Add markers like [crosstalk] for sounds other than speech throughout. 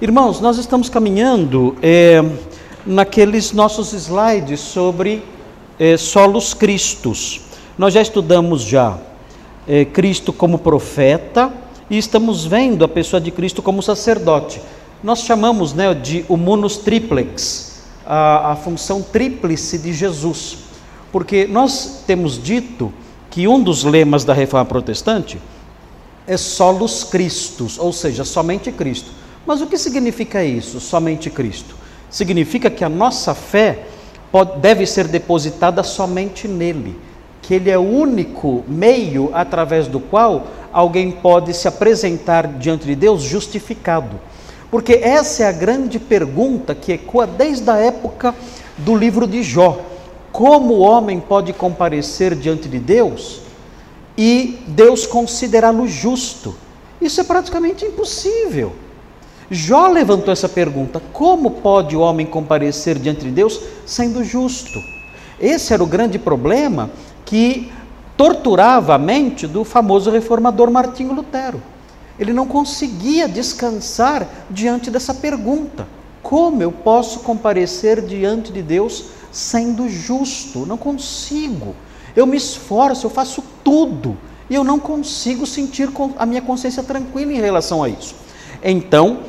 Irmãos, nós estamos caminhando é, naqueles nossos slides sobre é, solos cristos. Nós já estudamos já é, Cristo como profeta e estamos vendo a pessoa de Cristo como sacerdote. Nós chamamos né, de humunus triplex, a, a função tríplice de Jesus, porque nós temos dito que um dos lemas da reforma protestante é solos Christus, ou seja, somente Cristo. Mas o que significa isso, somente Cristo? Significa que a nossa fé pode, deve ser depositada somente nele, que ele é o único meio através do qual alguém pode se apresentar diante de Deus justificado. Porque essa é a grande pergunta que ecoa desde a época do livro de Jó. Como o homem pode comparecer diante de Deus e Deus considerá-lo justo. Isso é praticamente impossível. Jó levantou essa pergunta: como pode o homem comparecer diante de Deus sendo justo? Esse era o grande problema que torturava a mente do famoso reformador Martinho Lutero. Ele não conseguia descansar diante dessa pergunta: como eu posso comparecer diante de Deus sendo justo? Não consigo eu me esforço, eu faço tudo e eu não consigo sentir a minha consciência tranquila em relação a isso. Então,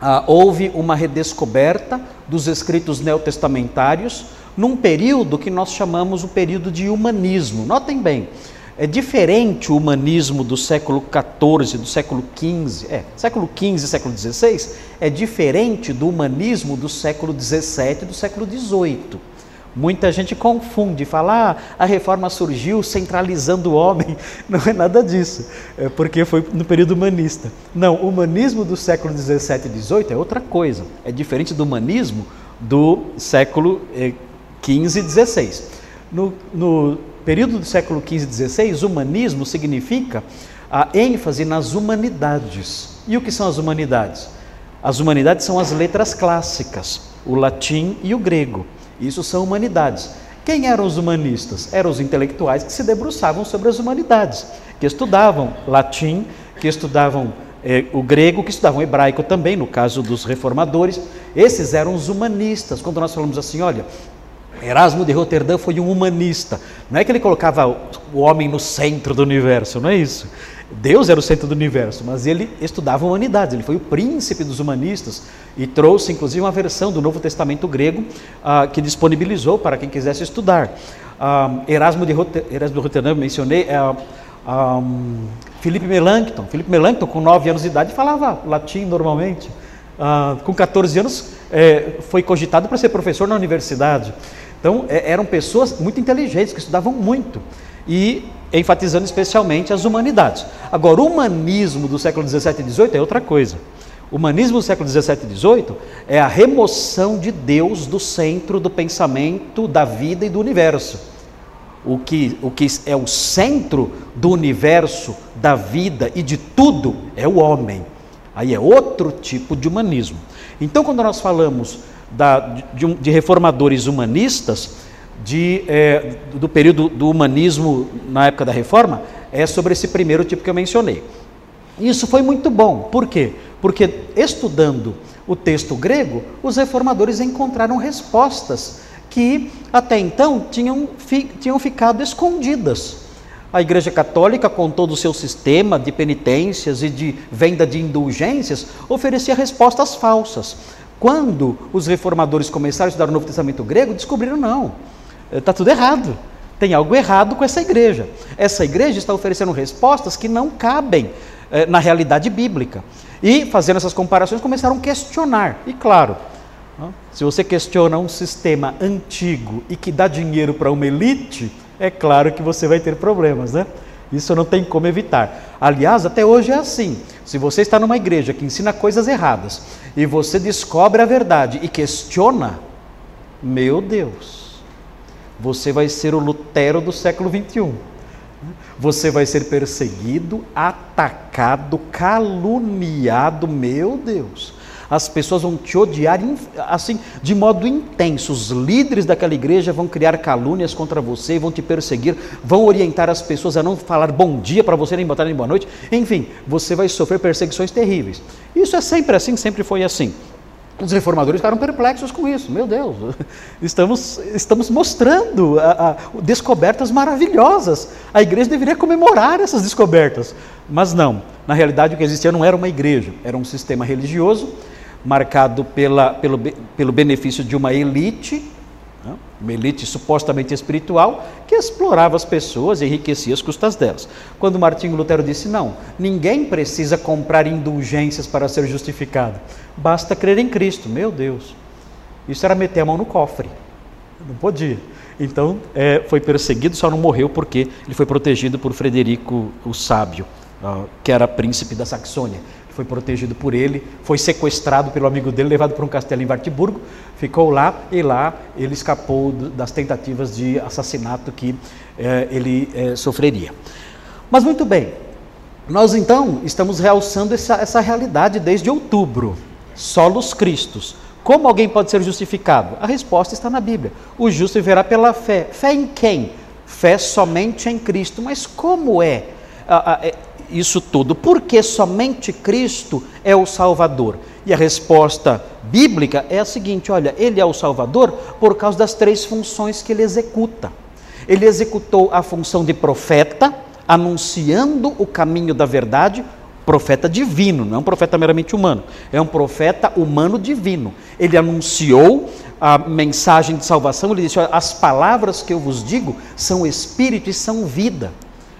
ah, houve uma redescoberta dos escritos neotestamentários num período que nós chamamos o período de humanismo. Notem bem, é diferente o humanismo do século XIV, do século XV, é, século XV século XVI, é diferente do humanismo do século XVII e do século XVIII. Muita gente confunde, fala, ah, a reforma surgiu centralizando o homem. [laughs] Não é nada disso, é porque foi no período humanista. Não, o humanismo do século 17 e 18 é outra coisa. É diferente do humanismo do século 15 eh, e 16. No, no período do século 15 e 16, humanismo significa a ênfase nas humanidades. E o que são as humanidades? As humanidades são as letras clássicas, o latim e o grego. Isso são humanidades. Quem eram os humanistas? Eram os intelectuais que se debruçavam sobre as humanidades, que estudavam latim, que estudavam eh, o grego, que estudavam hebraico também, no caso dos reformadores. Esses eram os humanistas. Quando nós falamos assim, olha, Erasmo de Roterdã foi um humanista. Não é que ele colocava o homem no centro do universo, não é isso. Deus era o centro do universo, mas ele estudava humanidades, ele foi o príncipe dos humanistas e trouxe inclusive uma versão do Novo Testamento grego ah, que disponibilizou para quem quisesse estudar. Ah, Erasmo, de Rotterdam, mencionei, ah, ah, Felipe Melanchthon. Felipe Melanchthon, com 9 anos de idade, falava latim normalmente. Ah, com 14 anos, é, foi cogitado para ser professor na universidade. Então, é, eram pessoas muito inteligentes, que estudavam muito. E enfatizando especialmente as humanidades. Agora, o humanismo do século 17 e 18 é outra coisa. O humanismo do século 17 e 18 é a remoção de Deus do centro do pensamento, da vida e do universo. O que, o que é o centro do universo, da vida e de tudo é o homem. Aí é outro tipo de humanismo. Então, quando nós falamos da, de, de reformadores humanistas, de, é, do período do humanismo na época da reforma é sobre esse primeiro tipo que eu mencionei. Isso foi muito bom, por quê? Porque estudando o texto grego, os reformadores encontraram respostas que até então tinham, fi, tinham ficado escondidas. A Igreja Católica, com todo o seu sistema de penitências e de venda de indulgências, oferecia respostas falsas. Quando os reformadores começaram a estudar o Novo Testamento grego, descobriram não Está tudo errado. Tem algo errado com essa igreja. Essa igreja está oferecendo respostas que não cabem eh, na realidade bíblica. E, fazendo essas comparações, começaram a questionar. E, claro, se você questiona um sistema antigo e que dá dinheiro para uma elite, é claro que você vai ter problemas, né? Isso não tem como evitar. Aliás, até hoje é assim. Se você está numa igreja que ensina coisas erradas e você descobre a verdade e questiona, meu Deus, você vai ser o Lutero do século 21. Você vai ser perseguido, atacado, caluniado, meu Deus. As pessoas vão te odiar assim, de modo intenso. Os líderes daquela igreja vão criar calúnias contra você, vão te perseguir, vão orientar as pessoas a não falar bom dia para você, nem botar nem boa noite. Enfim, você vai sofrer perseguições terríveis. Isso é sempre assim, sempre foi assim. Os reformadores ficaram perplexos com isso. Meu Deus, [laughs] estamos, estamos mostrando a, a, descobertas maravilhosas. A igreja deveria comemorar essas descobertas. Mas não, na realidade o que existia não era uma igreja, era um sistema religioso marcado pela, pelo, pelo benefício de uma elite? Uma elite supostamente espiritual, que explorava as pessoas e enriquecia as custas delas. Quando Martinho Lutero disse: não, ninguém precisa comprar indulgências para ser justificado, basta crer em Cristo. Meu Deus, isso era meter a mão no cofre, não podia. Então é, foi perseguido, só não morreu porque ele foi protegido por Frederico o Sábio, que era príncipe da Saxônia foi protegido por ele, foi sequestrado pelo amigo dele, levado para um castelo em Wartburgo, ficou lá e lá ele escapou das tentativas de assassinato que eh, ele eh, sofreria. Mas muito bem, nós então estamos realçando essa, essa realidade desde outubro. Solos Cristos. Como alguém pode ser justificado? A resposta está na Bíblia. O justo viverá pela fé. Fé em quem? Fé somente em Cristo. Mas como é? Isso tudo? Porque somente Cristo é o Salvador. E a resposta bíblica é a seguinte: olha, ele é o Salvador por causa das três funções que ele executa. Ele executou a função de profeta, anunciando o caminho da verdade, profeta divino, não é um profeta meramente humano, é um profeta humano divino. Ele anunciou a mensagem de salvação, ele disse: olha, as palavras que eu vos digo são espírito e são vida.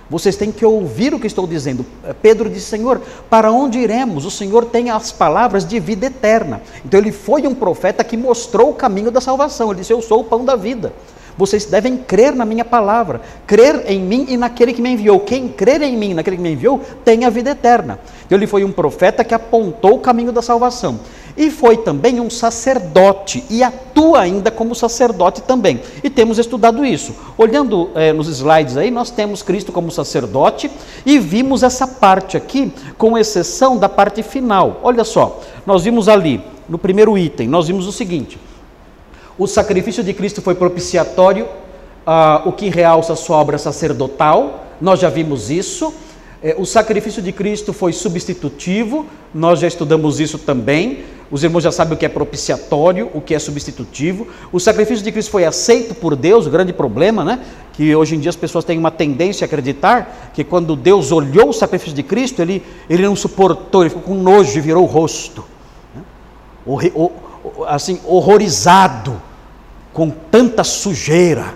Vocês têm que ouvir o que estou dizendo. Pedro disse: Senhor, para onde iremos? O Senhor tem as palavras de vida eterna. Então ele foi um profeta que mostrou o caminho da salvação. Ele disse: Eu sou o pão da vida. Vocês devem crer na minha palavra, crer em mim e naquele que me enviou. Quem crer em mim, naquele que me enviou, tem a vida eterna. Então, ele foi um profeta que apontou o caminho da salvação. E foi também um sacerdote, e atua ainda como sacerdote também. E temos estudado isso. Olhando é, nos slides aí, nós temos Cristo como sacerdote e vimos essa parte aqui, com exceção da parte final. Olha só, nós vimos ali, no primeiro item, nós vimos o seguinte: o sacrifício de Cristo foi propiciatório, ah, o que realça sua obra sacerdotal, nós já vimos isso. É, o sacrifício de Cristo foi substitutivo, nós já estudamos isso também. Os irmãos já sabem o que é propiciatório, o que é substitutivo. O sacrifício de Cristo foi aceito por Deus, o grande problema, né? Que hoje em dia as pessoas têm uma tendência a acreditar que quando Deus olhou o sacrifício de Cristo, ele, ele não suportou, ele ficou com nojo e virou o rosto. Né? assim, horrorizado com tanta sujeira.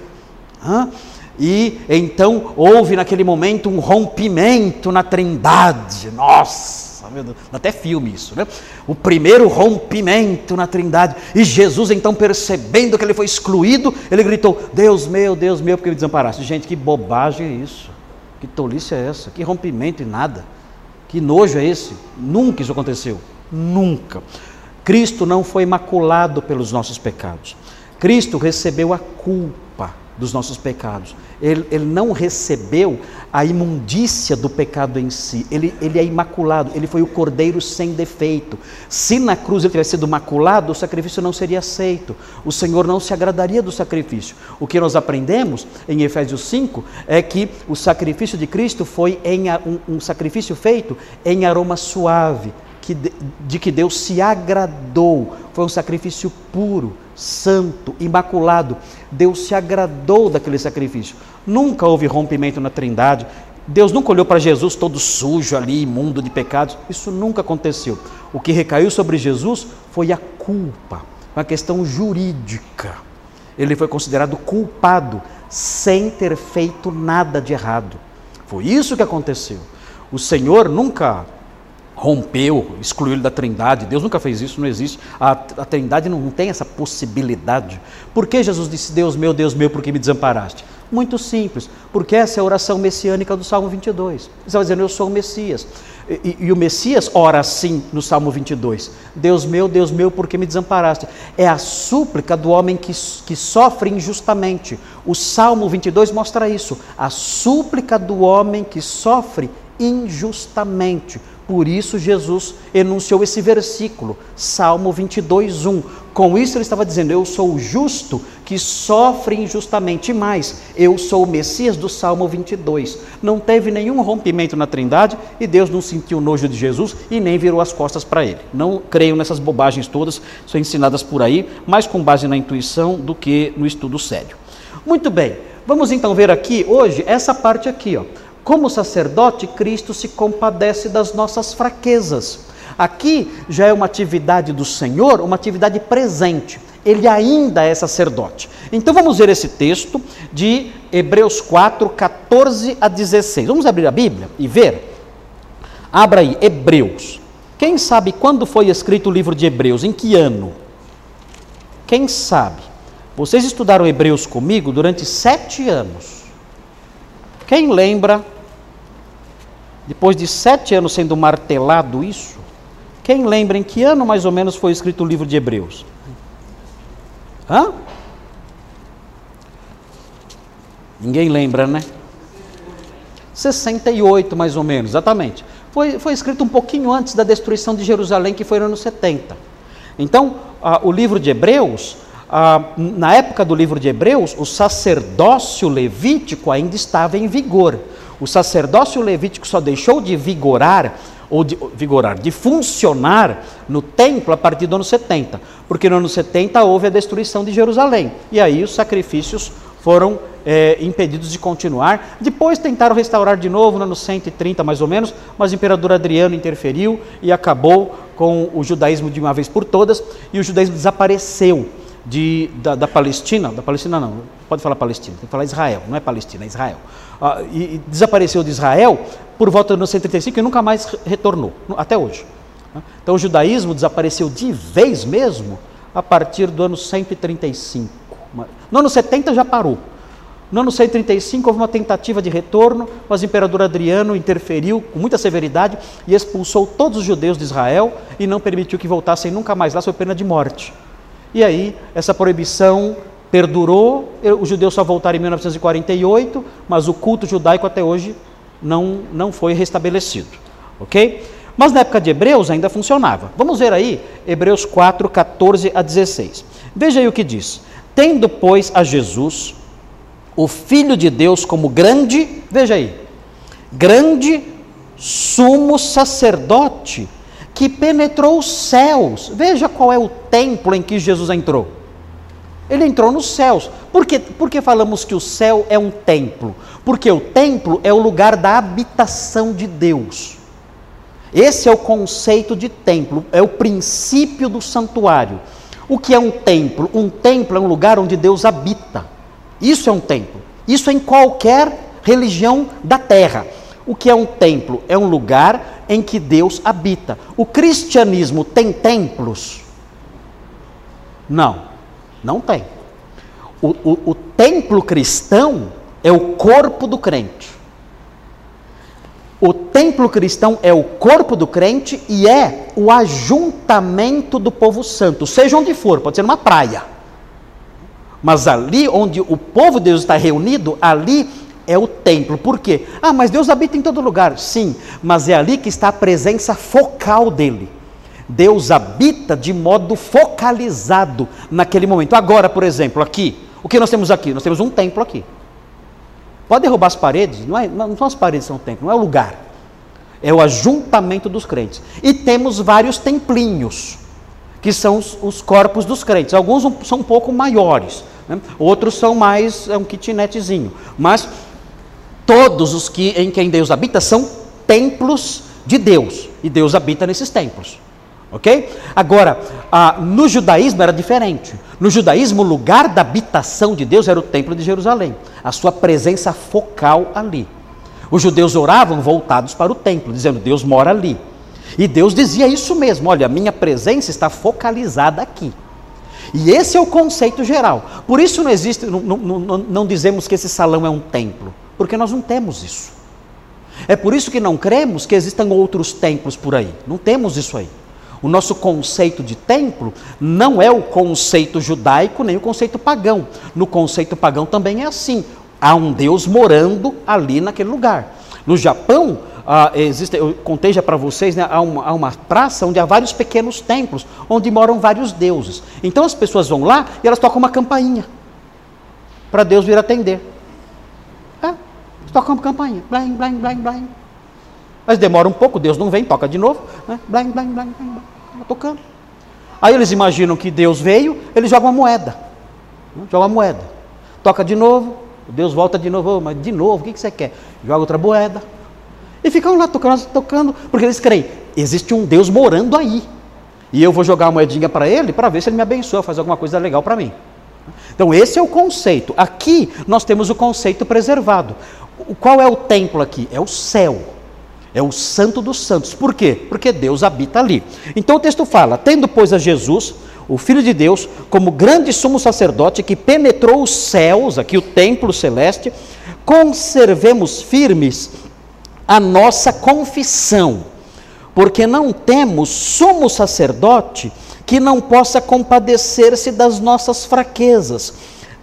E então houve naquele momento um rompimento na trindade. Nossa, meu Deus, até filme isso, né? O primeiro rompimento na trindade. E Jesus, então, percebendo que ele foi excluído, ele gritou: Deus meu, Deus meu, porque me desamparaste. Gente, que bobagem é isso? Que tolice é essa? Que rompimento e nada? Que nojo é esse? Nunca isso aconteceu. Nunca. Cristo não foi maculado pelos nossos pecados. Cristo recebeu a culpa dos nossos pecados. Ele, ele, não recebeu a imundícia do pecado em si. Ele, ele é imaculado, ele foi o cordeiro sem defeito. Se na cruz ele tivesse sido maculado, o sacrifício não seria aceito. O Senhor não se agradaria do sacrifício. O que nós aprendemos em Efésios 5 é que o sacrifício de Cristo foi em, um, um sacrifício feito em aroma suave que, de que Deus se agradou. Foi um sacrifício puro, santo, imaculado. Deus se agradou daquele sacrifício. Nunca houve rompimento na Trindade. Deus nunca olhou para Jesus todo sujo ali, imundo de pecados. Isso nunca aconteceu. O que recaiu sobre Jesus foi a culpa, uma questão jurídica. Ele foi considerado culpado sem ter feito nada de errado. Foi isso que aconteceu. O Senhor nunca rompeu, excluiu ele da trindade. Deus nunca fez isso, não existe. A, a trindade não tem essa possibilidade. Por que Jesus disse, Deus meu, Deus meu, por que me desamparaste? Muito simples, porque essa é a oração messiânica do Salmo 22. Você vai dizendo, eu sou o Messias. E, e, o Messias ora assim no Salmo 22: Deus meu, Deus meu, por que me desamparaste? É a súplica do homem que, que sofre injustamente. O Salmo 22 mostra isso. A súplica do homem que sofre injustamente. Por isso Jesus enunciou esse versículo, Salmo 22, 1. Com isso ele estava dizendo: Eu sou o justo que sofre injustamente, mais, eu sou o Messias do Salmo 22. Não teve nenhum rompimento na Trindade e Deus não sentiu nojo de Jesus e nem virou as costas para ele. Não creio nessas bobagens todas, são ensinadas por aí, mais com base na intuição do que no estudo sério. Muito bem, vamos então ver aqui hoje essa parte aqui, ó. Como sacerdote, Cristo se compadece das nossas fraquezas. Aqui já é uma atividade do Senhor, uma atividade presente. Ele ainda é sacerdote. Então vamos ver esse texto de Hebreus 4, 14 a 16. Vamos abrir a Bíblia e ver? Abra aí, Hebreus. Quem sabe quando foi escrito o livro de Hebreus? Em que ano? Quem sabe? Vocês estudaram Hebreus comigo durante sete anos. Quem lembra, depois de sete anos sendo martelado isso, quem lembra em que ano mais ou menos foi escrito o livro de Hebreus? Hã? Ninguém lembra, né? 68 mais ou menos, exatamente. Foi, foi escrito um pouquinho antes da destruição de Jerusalém, que foi no ano 70. Então, ah, o livro de Hebreus ah, na época do livro de Hebreus, o sacerdócio levítico ainda estava em vigor. O sacerdócio levítico só deixou de vigorar, ou de vigorar, de funcionar no templo a partir do ano 70, porque no ano 70 houve a destruição de Jerusalém, e aí os sacrifícios foram é, impedidos de continuar. Depois tentaram restaurar de novo no ano 130 mais ou menos, mas o imperador Adriano interferiu e acabou com o judaísmo de uma vez por todas, e o judaísmo desapareceu de, da, da, Palestina, da Palestina não, pode falar Palestina, tem que falar Israel, não é Palestina, é Israel. Ah, e, e, desapareceu de Israel por volta do ano 135 e nunca mais retornou, até hoje. Né? Então o judaísmo desapareceu de vez mesmo a partir do ano 135. No ano 70 já parou. No ano 135 houve uma tentativa de retorno, mas o imperador Adriano interferiu com muita severidade e expulsou todos os judeus de Israel e não permitiu que voltassem nunca mais lá sob pena de morte. E aí, essa proibição perdurou, os judeus só voltaram em 1948, mas o culto judaico até hoje não, não foi restabelecido. Ok? Mas na época de Hebreus ainda funcionava. Vamos ver aí, Hebreus 4, 14 a 16. Veja aí o que diz: Tendo, pois, a Jesus, o Filho de Deus, como grande, veja aí, grande sumo sacerdote que penetrou os céus. Veja qual é o templo em que Jesus entrou. Ele entrou nos céus. Por que, por que falamos que o céu é um templo? Porque o templo é o lugar da habitação de Deus. Esse é o conceito de templo, é o princípio do santuário. O que é um templo? Um templo é um lugar onde Deus habita. Isso é um templo. Isso é em qualquer religião da terra. O que é um templo? É um lugar em que Deus habita. O cristianismo tem templos? Não, não tem. O, o, o templo cristão é o corpo do crente. O templo cristão é o corpo do crente e é o ajuntamento do povo santo, seja onde for, pode ser numa praia. Mas ali onde o povo de Deus está reunido, ali é o templo. Por quê? Ah, mas Deus habita em todo lugar. Sim, mas é ali que está a presença focal dele. Deus habita de modo focalizado naquele momento. Agora, por exemplo, aqui, o que nós temos aqui? Nós temos um templo aqui. Pode derrubar as paredes? Não, é, não são as paredes são o templo, não é o lugar. É o ajuntamento dos crentes. E temos vários templinhos, que são os, os corpos dos crentes. Alguns são um pouco maiores, né? outros são mais, é um kitnetzinho. Mas todos os que em quem Deus habita são templos de Deus, e Deus habita nesses templos. Ok? Agora, ah, no judaísmo era diferente. No judaísmo, o lugar da habitação de Deus era o templo de Jerusalém, a sua presença focal ali. Os judeus oravam voltados para o templo, dizendo: Deus mora ali. E Deus dizia isso mesmo: olha, a minha presença está focalizada aqui. E esse é o conceito geral. Por isso não existe, não, não, não, não dizemos que esse salão é um templo, porque nós não temos isso. É por isso que não cremos que existam outros templos por aí. Não temos isso aí. O nosso conceito de templo não é o conceito judaico nem o conceito pagão. No conceito pagão também é assim. Há um Deus morando ali naquele lugar. No Japão, ah, existe, eu contei já para vocês, né, há, uma, há uma praça onde há vários pequenos templos, onde moram vários deuses. Então as pessoas vão lá e elas tocam uma campainha para Deus vir atender. Tocam uma campainha, blim, blim, blim, blim. Mas demora um pouco, Deus não vem, toca de novo, né? blim, blim, blim, tocando. Aí eles imaginam que Deus veio, eles jogam uma moeda. Né? Joga uma moeda. Toca de novo, Deus volta de novo, mas de novo, o que, que você quer? Joga outra moeda. E ficam lá tocando, tocando, porque eles creem, existe um Deus morando aí. E eu vou jogar uma moedinha para ele para ver se ele me abençoa, fazer alguma coisa legal para mim. Então, esse é o conceito. Aqui nós temos o conceito preservado. Qual é o templo aqui? É o céu. É o santo dos santos. Por quê? Porque Deus habita ali. Então o texto fala: tendo, pois, a Jesus, o Filho de Deus, como grande sumo sacerdote que penetrou os céus, aqui o templo celeste, conservemos firmes a nossa confissão, porque não temos sumo sacerdote que não possa compadecer-se das nossas fraquezas.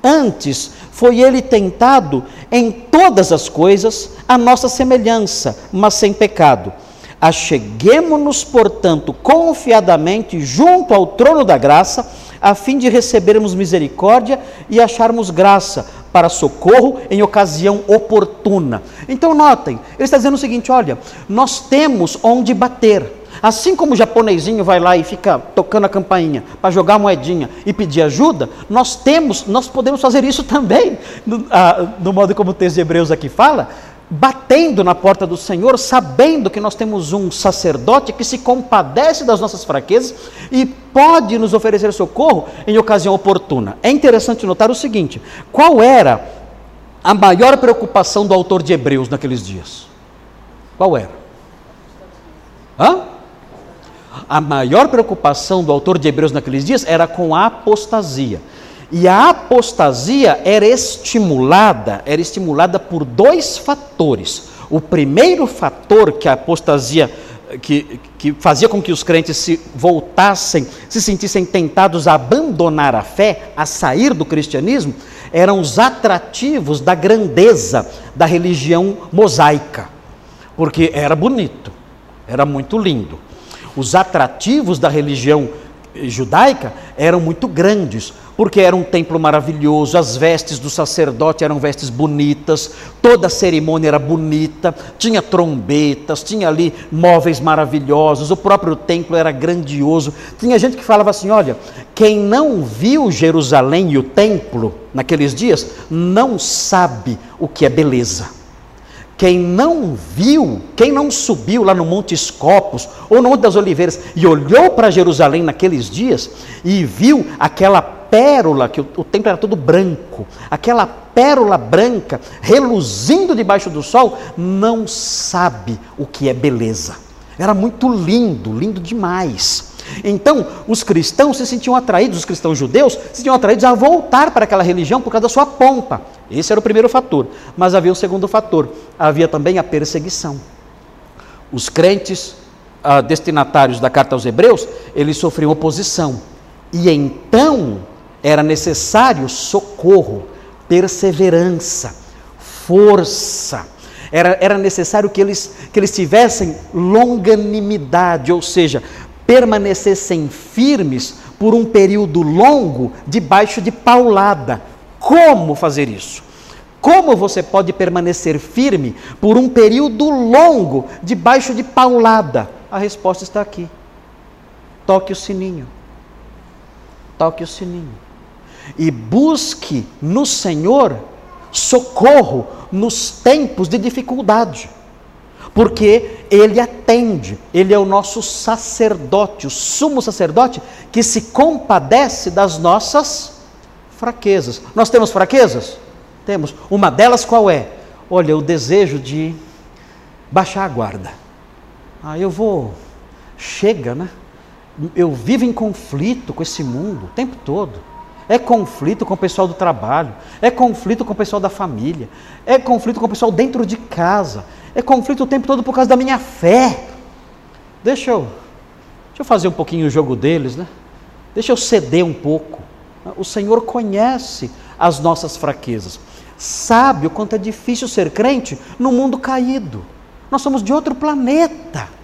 Antes, foi ele tentado em todas as coisas, a nossa semelhança, mas sem pecado. Acheguemo-nos, portanto, confiadamente junto ao trono da graça, a fim de recebermos misericórdia e acharmos graça para socorro em ocasião oportuna. Então, notem, ele está dizendo o seguinte: olha, nós temos onde bater. Assim como o japonesinho vai lá e fica tocando a campainha para jogar a moedinha e pedir ajuda, nós temos, nós podemos fazer isso também, no, no modo como o texto de Hebreus aqui fala, batendo na porta do Senhor, sabendo que nós temos um sacerdote que se compadece das nossas fraquezas e pode nos oferecer socorro em ocasião oportuna. É interessante notar o seguinte: qual era a maior preocupação do autor de Hebreus naqueles dias? Qual era? Hã? A maior preocupação do autor de Hebreus naqueles dias era com a apostasia. E a apostasia era estimulada, era estimulada por dois fatores. O primeiro fator que a apostasia que, que fazia com que os crentes se voltassem, se sentissem tentados a abandonar a fé, a sair do cristianismo, eram os atrativos da grandeza da religião mosaica. Porque era bonito, era muito lindo os atrativos da religião judaica eram muito grandes, porque era um templo maravilhoso, as vestes do sacerdote eram vestes bonitas, toda a cerimônia era bonita, tinha trombetas, tinha ali móveis maravilhosos, o próprio templo era grandioso. Tinha gente que falava assim: olha, quem não viu Jerusalém e o templo naqueles dias, não sabe o que é beleza. Quem não viu, quem não subiu lá no Monte Escopos ou no Monte das Oliveiras e olhou para Jerusalém naqueles dias e viu aquela pérola, que o, o templo era todo branco, aquela pérola branca reluzindo debaixo do sol, não sabe o que é beleza. Era muito lindo, lindo demais. Então, os cristãos se sentiam atraídos, os cristãos judeus se sentiam atraídos a voltar para aquela religião por causa da sua pompa. Esse era o primeiro fator. Mas havia um segundo fator: havia também a perseguição. Os crentes ah, destinatários da carta aos Hebreus, eles sofriam oposição. E então era necessário socorro, perseverança, força. Era, era necessário que eles, que eles tivessem longanimidade, ou seja, permanecessem firmes por um período longo debaixo de paulada. Como fazer isso? Como você pode permanecer firme por um período longo debaixo de paulada? A resposta está aqui. Toque o sininho. Toque o sininho. E busque no Senhor socorro nos tempos de dificuldade porque ele atende, ele é o nosso sacerdote, o sumo sacerdote que se compadece das nossas fraquezas. Nós temos fraquezas? Temos. Uma delas qual é? Olha, o desejo de baixar a guarda. Ah, eu vou. Chega, né? eu vivo em conflito com esse mundo o tempo todo. É conflito com o pessoal do trabalho, é conflito com o pessoal da família, é conflito com o pessoal dentro de casa, é conflito o tempo todo por causa da minha fé. Deixa eu, deixa eu fazer um pouquinho o jogo deles, né? Deixa eu ceder um pouco. O Senhor conhece as nossas fraquezas, sabe o quanto é difícil ser crente no mundo caído. Nós somos de outro planeta.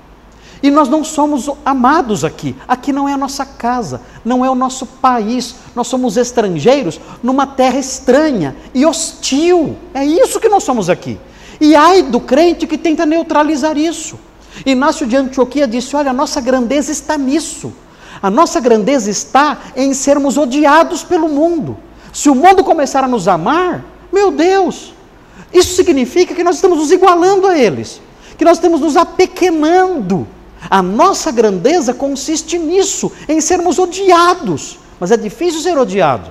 E nós não somos amados aqui. Aqui não é a nossa casa, não é o nosso país. Nós somos estrangeiros numa terra estranha e hostil. É isso que nós somos aqui. E ai do crente que tenta neutralizar isso. Inácio de Antioquia disse: Olha, a nossa grandeza está nisso. A nossa grandeza está em sermos odiados pelo mundo. Se o mundo começar a nos amar, meu Deus, isso significa que nós estamos nos igualando a eles, que nós estamos nos apequenando. A nossa grandeza consiste nisso, em sermos odiados. Mas é difícil ser odiado.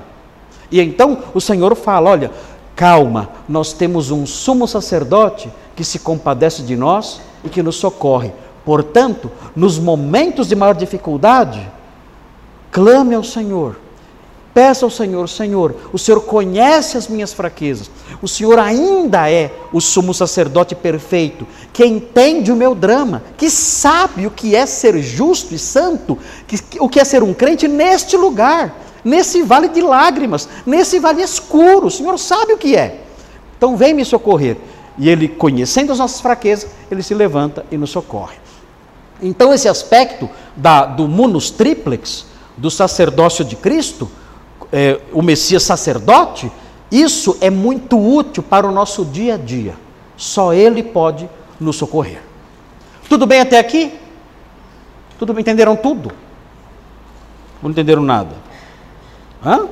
E então o Senhor fala: olha, calma, nós temos um sumo sacerdote que se compadece de nós e que nos socorre. Portanto, nos momentos de maior dificuldade, clame ao Senhor, Peça ao Senhor, Senhor, o Senhor conhece as minhas fraquezas. O Senhor ainda é o sumo sacerdote perfeito, que entende o meu drama, que sabe o que é ser justo e santo, que, o que é ser um crente neste lugar, nesse vale de lágrimas, nesse vale escuro. O Senhor sabe o que é. Então vem me socorrer. E ele, conhecendo as nossas fraquezas, ele se levanta e nos socorre. Então, esse aspecto da, do munus triplex, do sacerdócio de Cristo, é, o Messias sacerdote, isso é muito útil para o nosso dia a dia. Só Ele pode nos socorrer. Tudo bem até aqui? Tudo bem? Entenderam tudo? Não entenderam nada? Hã?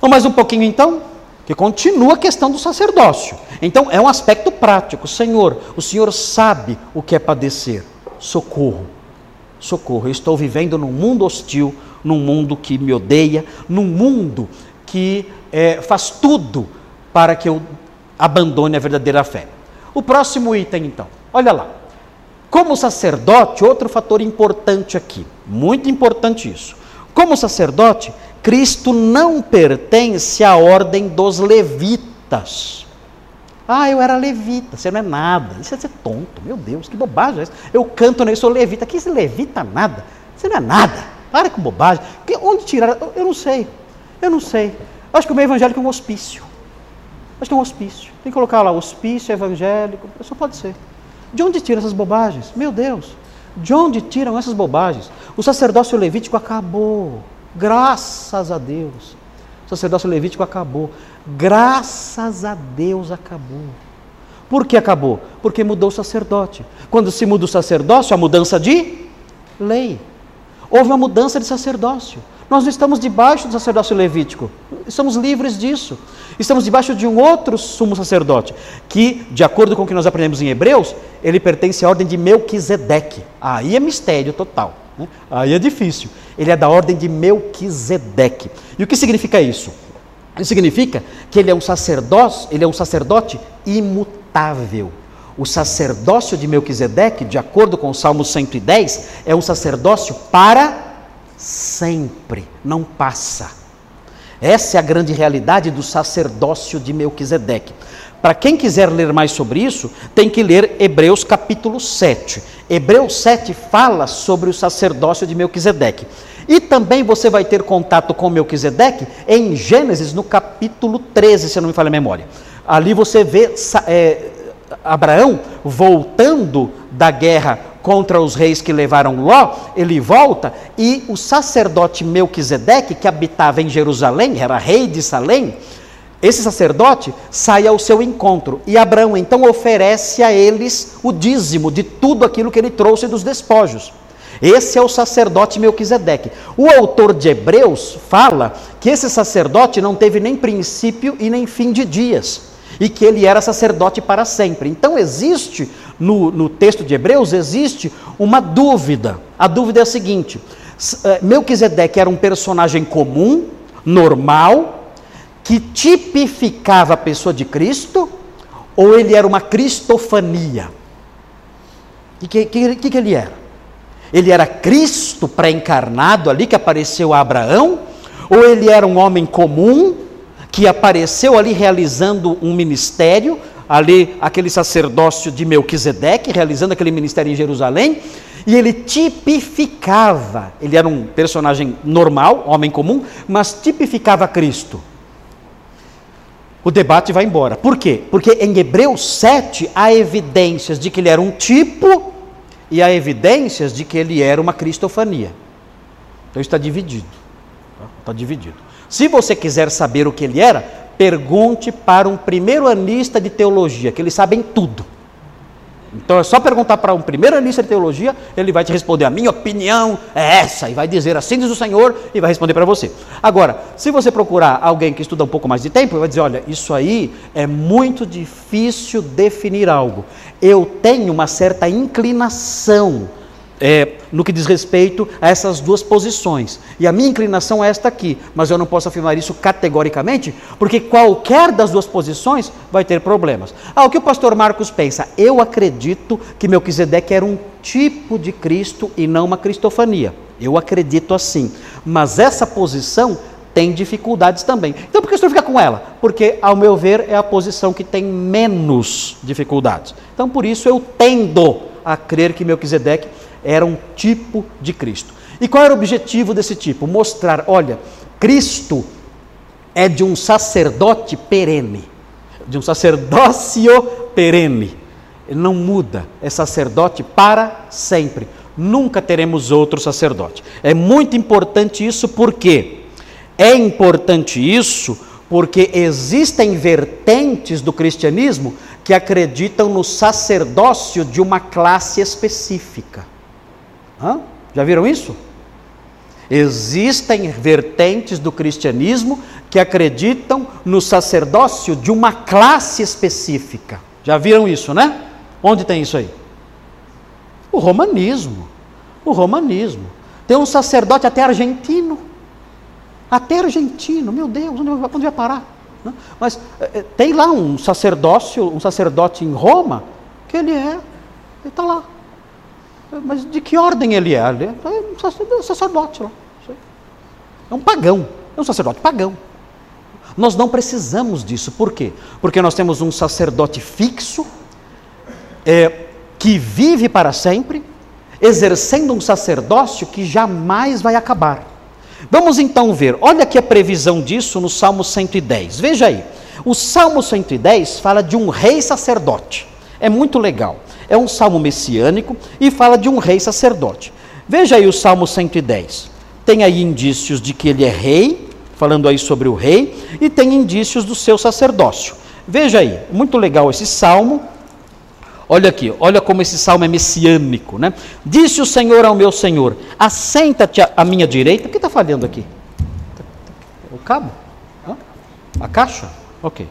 Vamos mais um pouquinho então? Que continua a questão do sacerdócio. Então é um aspecto prático. Senhor, o Senhor sabe o que é padecer. Socorro. Socorro. Eu estou vivendo num mundo hostil, num mundo que me odeia, num mundo que é, faz tudo para que eu abandone a verdadeira fé. O próximo item, então, olha lá. Como sacerdote, outro fator importante aqui, muito importante isso. Como sacerdote, Cristo não pertence à ordem dos levitas. Ah, eu era levita, você não é nada. Isso é ser tonto, meu Deus, que bobagem é essa. Eu canto, né, eu sou levita. Que esse levita nada? Você não é nada. Para com bobagem. Onde tirar? Eu não sei. Eu não sei. Acho que o meio evangélico é um hospício. Acho que é um hospício. Tem que colocar lá hospício evangélico. Só pode ser. De onde tiram essas bobagens? Meu Deus. De onde tiram essas bobagens? O sacerdócio levítico acabou. Graças a Deus. O sacerdócio levítico acabou. Graças a Deus acabou. Por que acabou? Porque mudou o sacerdote. Quando se muda o sacerdócio, a mudança de lei. Houve uma mudança de sacerdócio. Nós não estamos debaixo do sacerdócio levítico, estamos livres disso. Estamos debaixo de um outro sumo sacerdote, que, de acordo com o que nós aprendemos em Hebreus, ele pertence à ordem de Melquisedeque. Aí é mistério total. Né? Aí é difícil. Ele é da ordem de Melquisedeque. E o que significa isso? Isso significa que ele é um sacerdote, ele é um sacerdote imutável. O sacerdócio de Melquisedeque, de acordo com o Salmo 110, é um sacerdócio para sempre, não passa. Essa é a grande realidade do sacerdócio de Melquisedeque. Para quem quiser ler mais sobre isso, tem que ler Hebreus capítulo 7. Hebreus 7 fala sobre o sacerdócio de Melquisedeque. E também você vai ter contato com Melquisedeque em Gênesis, no capítulo 13, se não me falha a memória. Ali você vê é, Abraão, voltando da guerra contra os reis que levaram Ló, ele volta e o sacerdote Melquisedeque, que habitava em Jerusalém, era rei de Salém, esse sacerdote sai ao seu encontro e Abraão então oferece a eles o dízimo de tudo aquilo que ele trouxe dos despojos. Esse é o sacerdote Melquisedeque. O autor de Hebreus fala que esse sacerdote não teve nem princípio e nem fim de dias e que ele era sacerdote para sempre. Então existe, no, no texto de Hebreus, existe uma dúvida. A dúvida é a seguinte: eh, Melquisedeque era um personagem comum, normal, que tipificava a pessoa de Cristo, ou ele era uma cristofania? O que, que, que, que ele era? Ele era Cristo pré-encarnado ali que apareceu a Abraão? Ou ele era um homem comum que apareceu ali realizando um ministério, ali aquele sacerdócio de Melquisedeque, realizando aquele ministério em Jerusalém, e ele tipificava, ele era um personagem normal, homem comum, mas tipificava Cristo. O debate vai embora. Por quê? Porque em Hebreus 7 há evidências de que ele era um tipo e há evidências de que ele era uma cristofania. Então está dividido. Está dividido. Se você quiser saber o que ele era, pergunte para um primeiro anista de teologia, que eles sabem tudo. Então é só perguntar para um primeiro anista de teologia, ele vai te responder: a minha opinião é essa, e vai dizer assim diz o Senhor, e vai responder para você. Agora, se você procurar alguém que estuda um pouco mais de tempo, vai dizer: olha, isso aí é muito difícil definir algo. Eu tenho uma certa inclinação é, no que diz respeito a essas duas posições. E a minha inclinação é esta aqui, mas eu não posso afirmar isso categoricamente, porque qualquer das duas posições vai ter problemas. Ah, o que o pastor Marcos pensa? Eu acredito que Melquisedeque era um tipo de Cristo e não uma cristofania. Eu acredito assim. Mas essa posição tem dificuldades também. Então por que o senhor fica com ela? Porque, ao meu ver, é a posição que tem menos dificuldades. Então por isso eu tendo a crer que Melquisedeque era um tipo de Cristo. E qual era o objetivo desse tipo? Mostrar, olha, Cristo é de um sacerdote perene, de um sacerdócio perene. Ele não muda, é sacerdote para sempre. Nunca teremos outro sacerdote. É muito importante isso porque é importante isso porque existem vertentes do cristianismo que acreditam no sacerdócio de uma classe específica. Hã? Já viram isso? Existem vertentes do cristianismo que acreditam no sacerdócio de uma classe específica. Já viram isso, né? Onde tem isso aí? O romanismo. O romanismo. Tem um sacerdote até argentino. Até argentino, meu Deus, onde vai, onde vai parar? Mas é, tem lá um sacerdócio, um sacerdote em Roma, que ele é, ele está lá. Mas de que ordem ele é? Ele é um sacerdote lá. É um pagão. É um sacerdote pagão. Nós não precisamos disso. Por quê? Porque nós temos um sacerdote fixo, é, que vive para sempre, exercendo um sacerdócio que jamais vai acabar. Vamos então ver, olha aqui a previsão disso no Salmo 110. Veja aí, o Salmo 110 fala de um rei sacerdote. É muito legal é um salmo messiânico e fala de um rei sacerdote. Veja aí o Salmo 110. Tem aí indícios de que ele é rei, falando aí sobre o rei, e tem indícios do seu sacerdócio. Veja aí, muito legal esse salmo. Olha aqui, olha como esse salmo é messiânico, né? Disse o Senhor ao meu Senhor: Assenta-te à minha direita. O que está falhando aqui? O cabo? A caixa? Ok.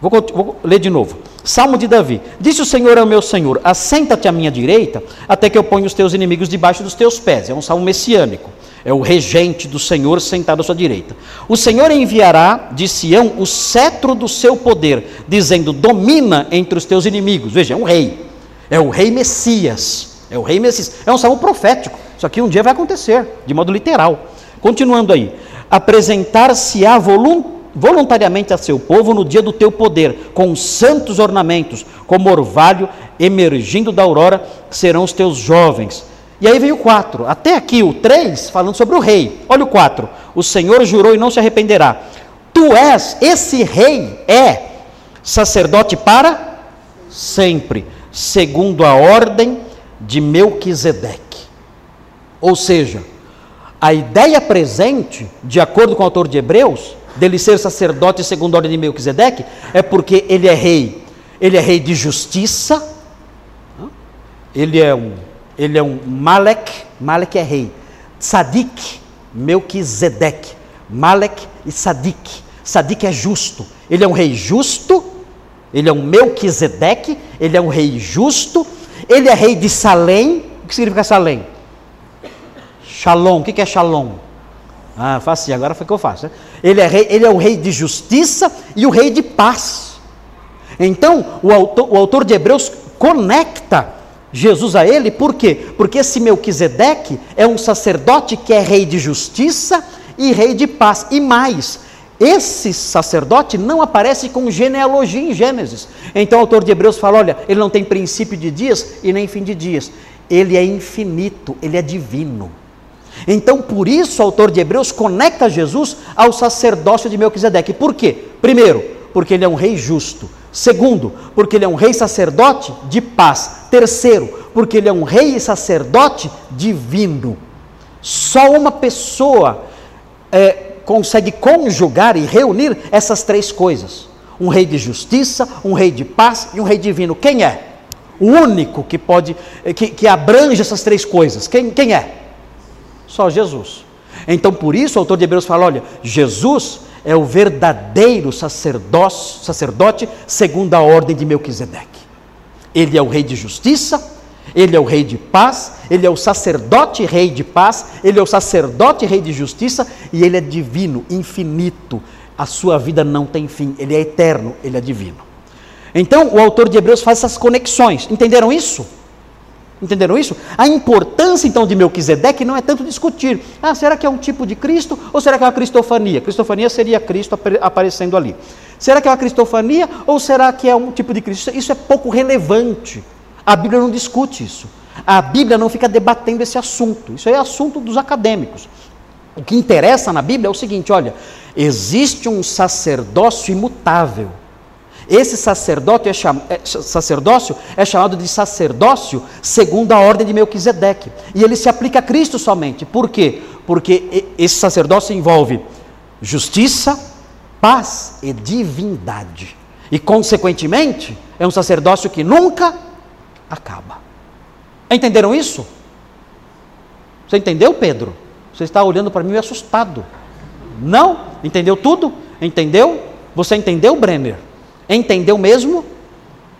Vou, vou, ler de novo. Salmo de Davi. Disse o Senhor ao meu Senhor: Assenta-te à minha direita, até que eu ponha os teus inimigos debaixo dos teus pés. É um salmo messiânico. É o regente do Senhor sentado à sua direita. O Senhor enviará de Sião o cetro do seu poder, dizendo: Domina entre os teus inimigos. Veja, é um rei. É o rei Messias. É o rei Messias. É um salmo profético. Isso aqui um dia vai acontecer, de modo literal. Continuando aí. Apresentar-se-á voluntário voluntariamente a seu povo no dia do teu poder, com santos ornamentos, como orvalho emergindo da aurora, serão os teus jovens. E aí veio o 4, até aqui o 3, falando sobre o rei. Olha o 4: o Senhor jurou e não se arrependerá. Tu és, esse rei é sacerdote para sempre, segundo a ordem de Melquisedeque. Ou seja, a ideia presente, de acordo com o autor de Hebreus, dele ser sacerdote segundo a ordem de Melquisedeque, é porque ele é rei. Ele é rei de justiça. Ele é um, ele é um Malek, Malek é rei. Sadik, Melquisedeque. Malek e Sadik. Sadik é justo. Ele é um rei justo. Ele é um Melquisedeque. Ele é um rei justo. Ele é rei de Salém. O que significa Salém? Shalom. O que é Shalom? Ah, assim, agora foi que eu faço. Né? Ele é, rei, ele é o rei de justiça e o rei de paz. Então, o autor, o autor de Hebreus conecta Jesus a ele, por quê? Porque esse Melquisedeque é um sacerdote que é rei de justiça e rei de paz. E mais, esse sacerdote não aparece com genealogia em Gênesis. Então o autor de Hebreus fala: olha, ele não tem princípio de dias e nem fim de dias. Ele é infinito, ele é divino. Então, por isso, o autor de Hebreus conecta Jesus ao sacerdócio de Melquisedeque. Por quê? Primeiro, porque ele é um rei justo. Segundo, porque ele é um rei sacerdote de paz. Terceiro, porque ele é um rei e sacerdote divino. Só uma pessoa é, consegue conjugar e reunir essas três coisas: um rei de justiça, um rei de paz e um rei divino. Quem é? O único que pode, que, que abrange essas três coisas. Quem, quem é? Só Jesus. Então, por isso, o autor de Hebreus fala: olha, Jesus é o verdadeiro sacerdote, segundo a ordem de Melquisedeque. Ele é o rei de justiça, ele é o rei de paz, ele é o sacerdote rei de paz, ele é o sacerdote rei de justiça e ele é divino, infinito. A sua vida não tem fim, ele é eterno, ele é divino. Então, o autor de Hebreus faz essas conexões. Entenderam isso? Entenderam isso? A importância então de Melquisedeque não é tanto discutir, ah, será que é um tipo de Cristo ou será que é uma cristofania? Cristofania seria Cristo aparecendo ali. Será que é uma cristofania ou será que é um tipo de Cristo? Isso é pouco relevante. A Bíblia não discute isso. A Bíblia não fica debatendo esse assunto. Isso é assunto dos acadêmicos. O que interessa na Bíblia é o seguinte: olha, existe um sacerdócio imutável esse sacerdote é cham... é, sacerdócio é chamado de sacerdócio segundo a ordem de Melquisedeque. E ele se aplica a Cristo somente. Por quê? Porque esse sacerdócio envolve justiça, paz e divindade. E, consequentemente, é um sacerdócio que nunca acaba. Entenderam isso? Você entendeu, Pedro? Você está olhando para mim assustado. Não? Entendeu tudo? Entendeu? Você entendeu, Brenner? Entendeu mesmo?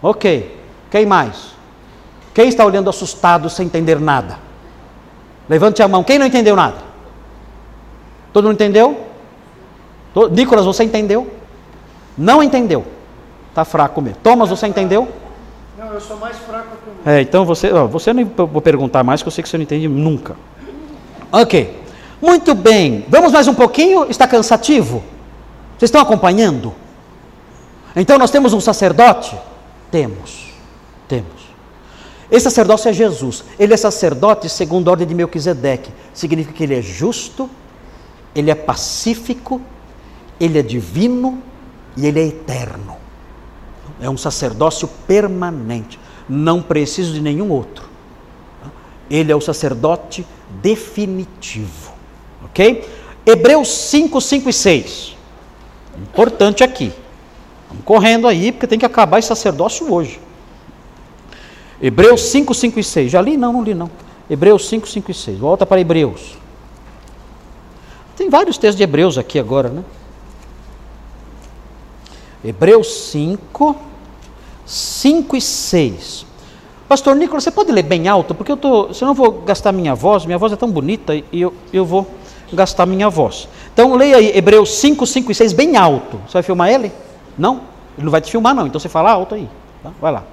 Ok. Quem mais? Quem está olhando assustado sem entender nada? Levante a mão. Quem não entendeu nada? Todo mundo entendeu? Nicolas, você entendeu? Não entendeu? Está fraco mesmo. Thomas, você entendeu? Não, eu sou mais fraco que o É, então você, ó, você nem vou perguntar mais, que eu sei que você não entende nunca. Ok. Muito bem. Vamos mais um pouquinho? Está cansativo? Vocês estão acompanhando? Então nós temos um sacerdote? Temos, temos. Esse sacerdócio é Jesus. Ele é sacerdote segundo a ordem de Melquisedeque. Significa que ele é justo, ele é pacífico, ele é divino e ele é eterno. É um sacerdócio permanente. Não preciso de nenhum outro. Ele é o sacerdote definitivo. Ok? Hebreus 5, 5 e 6. Importante aqui. Correndo aí, porque tem que acabar esse sacerdócio hoje. Hebreus 5, 5 e 6. Já li? Não, não li não. Hebreus 5, 5 e 6. Volta para Hebreus. Tem vários textos de Hebreus aqui agora, né? Hebreus 5, 5 e 6. Pastor Nicolas, você pode ler bem alto? Porque eu tô, senão eu vou gastar minha voz, minha voz é tão bonita e eu, eu vou gastar minha voz. Então leia aí Hebreus 5, 5 e 6 bem alto. Você vai filmar ele? Não, ele não vai te filmar não, então você fala alto aí. Tá? Vai lá.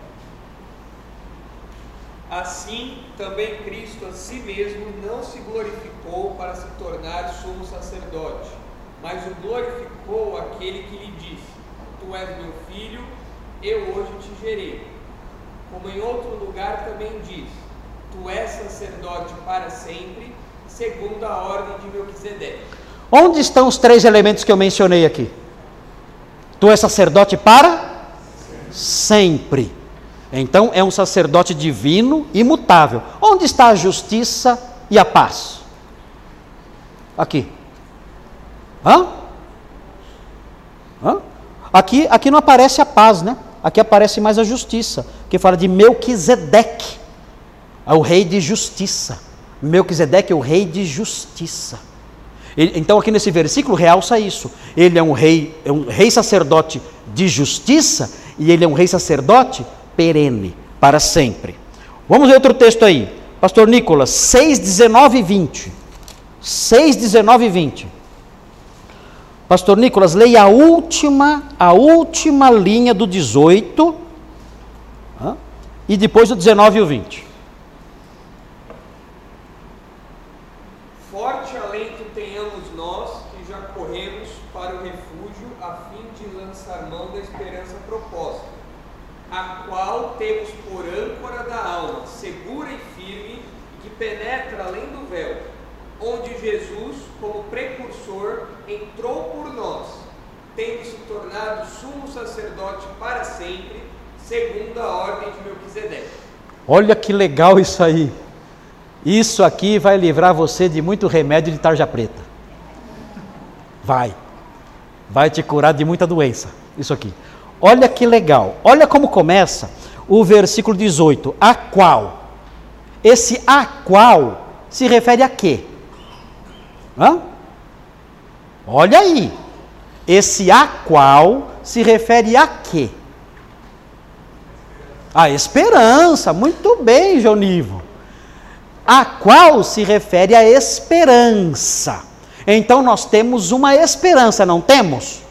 Assim, também Cristo a si mesmo não se glorificou para se tornar sumo sacerdote, mas o glorificou aquele que lhe disse: Tu és meu filho, eu hoje te gerei. Como em outro lugar também diz: Tu és sacerdote para sempre, segundo a ordem de Melquisedeque. Onde estão os três elementos que eu mencionei aqui? Tu és sacerdote para sempre. Então é um sacerdote divino, imutável. Onde está a justiça e a paz? Aqui. Hã? Hã? Aqui, aqui não aparece a paz, né? Aqui aparece mais a justiça, que fala de Melquisedeque, é o rei de justiça. Melquisedeque é o rei de justiça. Então, aqui nesse versículo realça isso. Ele é um rei, é um rei sacerdote de justiça e ele é um rei sacerdote perene, para sempre. Vamos ver outro texto aí. Pastor Nicolas, 6, 19 e 20. 6, 19 e 20. Pastor Nicolas, leia a última, a última linha do 18 e depois do 19 e o 20. Forte alento tenhamos nós que já corremos para o refúgio a fim de lançar mão da esperança proposta, a qual temos por âncora da alma, segura e firme, que penetra além do véu, onde Jesus, como precursor, entrou por nós, tendo se tornado sumo sacerdote para sempre, segundo a ordem de Melquisedeque. Olha que legal isso aí. Isso aqui vai livrar você de muito remédio de tarja preta. Vai. Vai te curar de muita doença. Isso aqui. Olha que legal. Olha como começa o versículo 18. A qual? Esse a qual se refere a quê? Hã? Olha aí. Esse a qual se refere a quê? A esperança. Muito bem, Jonivo a qual se refere a esperança. Então nós temos uma esperança, não temos?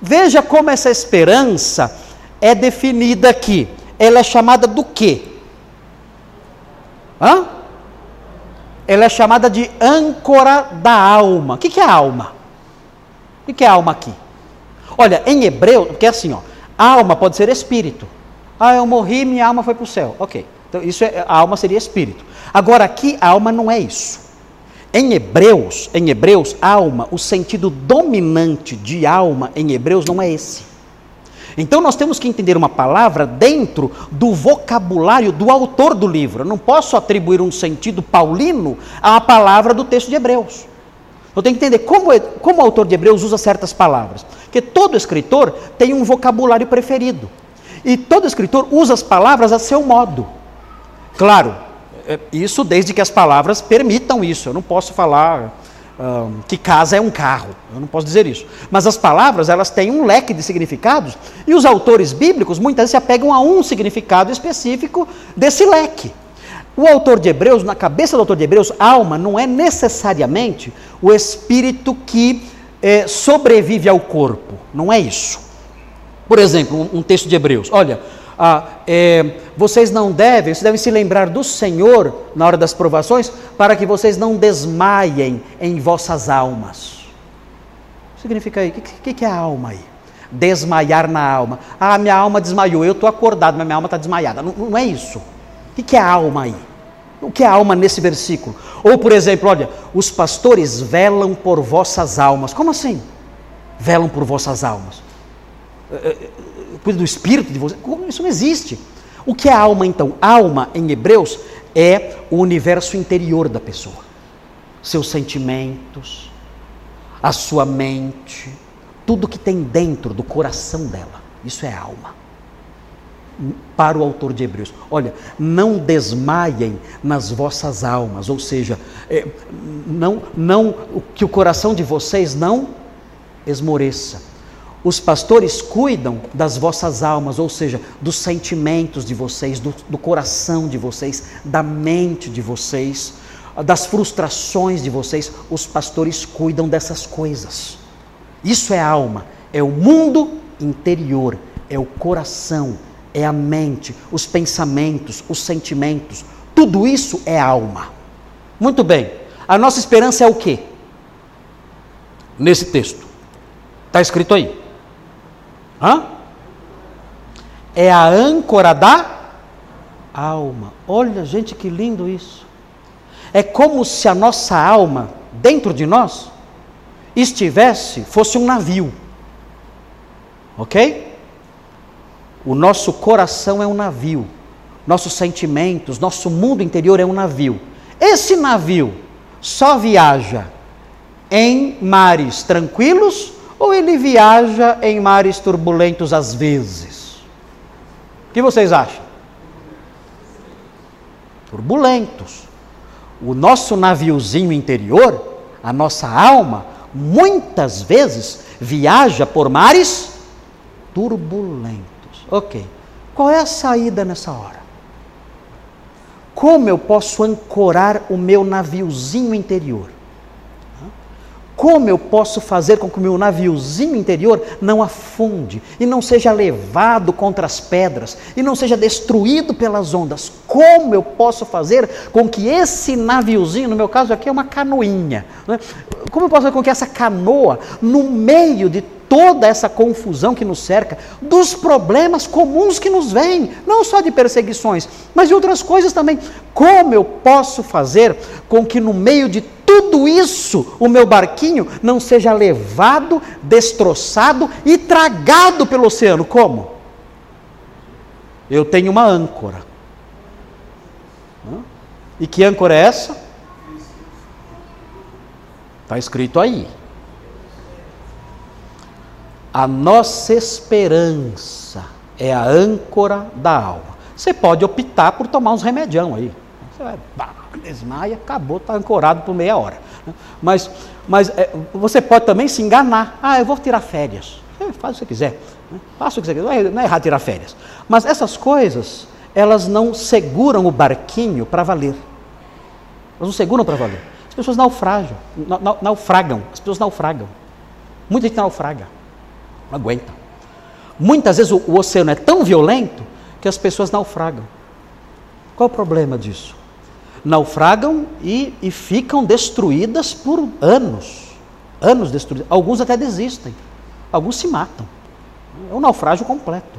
Veja como essa esperança é definida aqui. Ela é chamada do quê? Hã? Ela é chamada de âncora da alma. O que é alma? O que é alma aqui? Olha, em hebreu, porque é assim, ó, alma pode ser espírito. Ah, eu morri, minha alma foi para o céu. Ok. Então, isso é, a alma seria espírito. Agora, aqui, a alma não é isso. Em Hebreus, em Hebreus, alma, o sentido dominante de alma em Hebreus não é esse. Então nós temos que entender uma palavra dentro do vocabulário do autor do livro. Eu não posso atribuir um sentido paulino à palavra do texto de Hebreus. Eu tenho que entender como, como o autor de Hebreus usa certas palavras. Porque todo escritor tem um vocabulário preferido. E todo escritor usa as palavras a seu modo. Claro, isso desde que as palavras permitam isso. Eu não posso falar que casa é um carro. Eu não posso dizer isso. Mas as palavras, elas têm um leque de significados e os autores bíblicos muitas vezes se apegam a um significado específico desse leque. O autor de Hebreus, na cabeça do autor de Hebreus, alma não é necessariamente o espírito que é, sobrevive ao corpo. Não é isso. Por exemplo, um, um texto de Hebreus. Olha, ah, é, vocês não devem, vocês devem se lembrar do Senhor na hora das provações, para que vocês não desmaiem em vossas almas. Significa aí, o que, que, é a alma aí? Desmaiar na alma. Ah, minha alma desmaiou, eu estou acordado, mas minha alma está desmaiada. Não, não, é isso. O que é a alma aí? O que é a alma nesse versículo? Ou, por exemplo, olha, os pastores velam por vossas almas. Como assim? Velam por vossas almas. Cuida do espírito de você. Isso não existe. O que é alma então? Alma em Hebreus é o universo interior da pessoa. Seus sentimentos, a sua mente, tudo que tem dentro do coração dela. Isso é alma. Para o autor de Hebreus, olha, não desmaiem nas vossas almas, ou seja, é, não, não que o coração de vocês não esmoreça os pastores cuidam das vossas almas, ou seja, dos sentimentos de vocês, do, do coração de vocês, da mente de vocês, das frustrações de vocês. Os pastores cuidam dessas coisas. Isso é alma, é o mundo interior, é o coração, é a mente, os pensamentos, os sentimentos. Tudo isso é alma. Muito bem. A nossa esperança é o quê? Nesse texto. Está escrito aí. Hã? É a âncora da alma. Olha, gente, que lindo isso. É como se a nossa alma, dentro de nós, estivesse, fosse um navio. Ok? O nosso coração é um navio. Nossos sentimentos, nosso mundo interior é um navio. Esse navio só viaja em mares tranquilos ou ele viaja em mares turbulentos às vezes? O que vocês acham? Turbulentos. O nosso naviozinho interior, a nossa alma, muitas vezes viaja por mares turbulentos. Ok. Qual é a saída nessa hora? Como eu posso ancorar o meu naviozinho interior? Como eu posso fazer com que o meu naviozinho interior não afunde e não seja levado contra as pedras e não seja destruído pelas ondas? Como eu posso fazer com que esse naviozinho, no meu caso aqui é uma canoinha, né? como eu posso fazer com que essa canoa, no meio de toda essa confusão que nos cerca, dos problemas comuns que nos vêm, não só de perseguições, mas de outras coisas também. Como eu posso fazer com que no meio de tudo isso o meu barquinho não seja levado, destroçado e tragado pelo oceano? Como? Eu tenho uma âncora. E que âncora é essa? Está escrito aí. A nossa esperança é a âncora da alma. Você pode optar por tomar uns remedião aí. Você vai, bah, desmaia, acabou, está ancorado por meia hora. Mas, mas é, você pode também se enganar. Ah, eu vou tirar férias. É, faz o que quiser. Né? Faça o que você quiser. Não é, não é errado tirar férias. Mas essas coisas, elas não seguram o barquinho para valer. Elas não seguram para valer. As pessoas naufragam, naufragam. As pessoas naufragam. Muita gente naufraga. Não aguenta. Muitas vezes o, o oceano é tão violento que as pessoas naufragam. Qual o problema disso? Naufragam e, e ficam destruídas por anos. Anos destruídas. Alguns até desistem. Alguns se matam. É um naufrágio completo.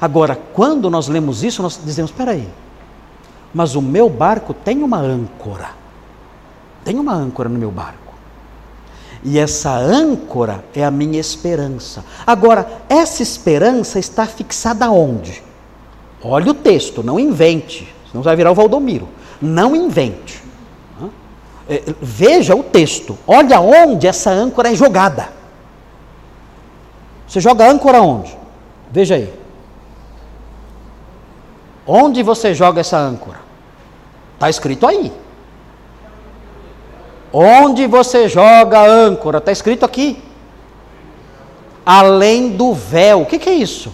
Agora, quando nós lemos isso, nós dizemos: espera aí, mas o meu barco tem uma âncora. Tem uma âncora no meu barco. E essa âncora é a minha esperança. Agora, essa esperança está fixada onde? Olha o texto, não invente, senão vai virar o Valdomiro. Não invente. É, veja o texto, olha onde essa âncora é jogada. Você joga a âncora onde? Veja aí. Onde você joga essa âncora? Está escrito aí. Onde você joga a âncora? Está escrito aqui. Além do véu. O que, que é isso?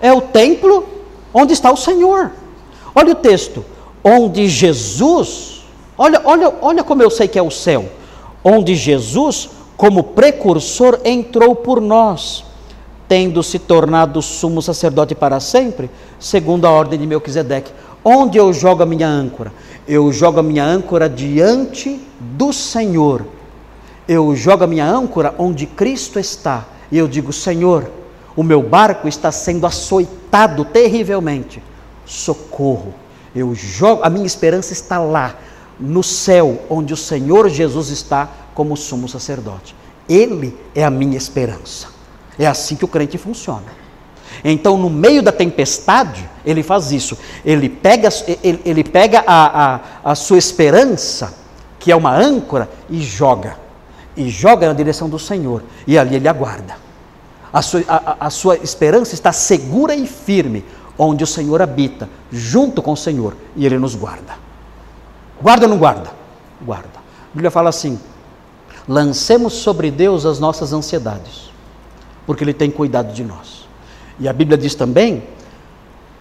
É o templo onde está o Senhor. Olha o texto. Onde Jesus, olha, olha, olha como eu sei que é o céu. Onde Jesus, como precursor, entrou por nós, tendo se tornado sumo sacerdote para sempre, segundo a ordem de Melquisedeque. Onde eu jogo a minha âncora? Eu jogo a minha âncora diante do Senhor. Eu jogo a minha âncora onde Cristo está. E eu digo: Senhor, o meu barco está sendo açoitado terrivelmente. Socorro. Eu jogo, a minha esperança está lá, no céu, onde o Senhor Jesus está como sumo sacerdote. Ele é a minha esperança. É assim que o crente funciona. Então, no meio da tempestade, ele faz isso. Ele pega, ele, ele pega a, a, a sua esperança, que é uma âncora, e joga. E joga na direção do Senhor. E ali ele aguarda. A sua, a, a sua esperança está segura e firme, onde o Senhor habita, junto com o Senhor, e ele nos guarda. Guarda ou não guarda? Guarda. A Bíblia fala assim: lancemos sobre Deus as nossas ansiedades, porque Ele tem cuidado de nós. E a Bíblia diz também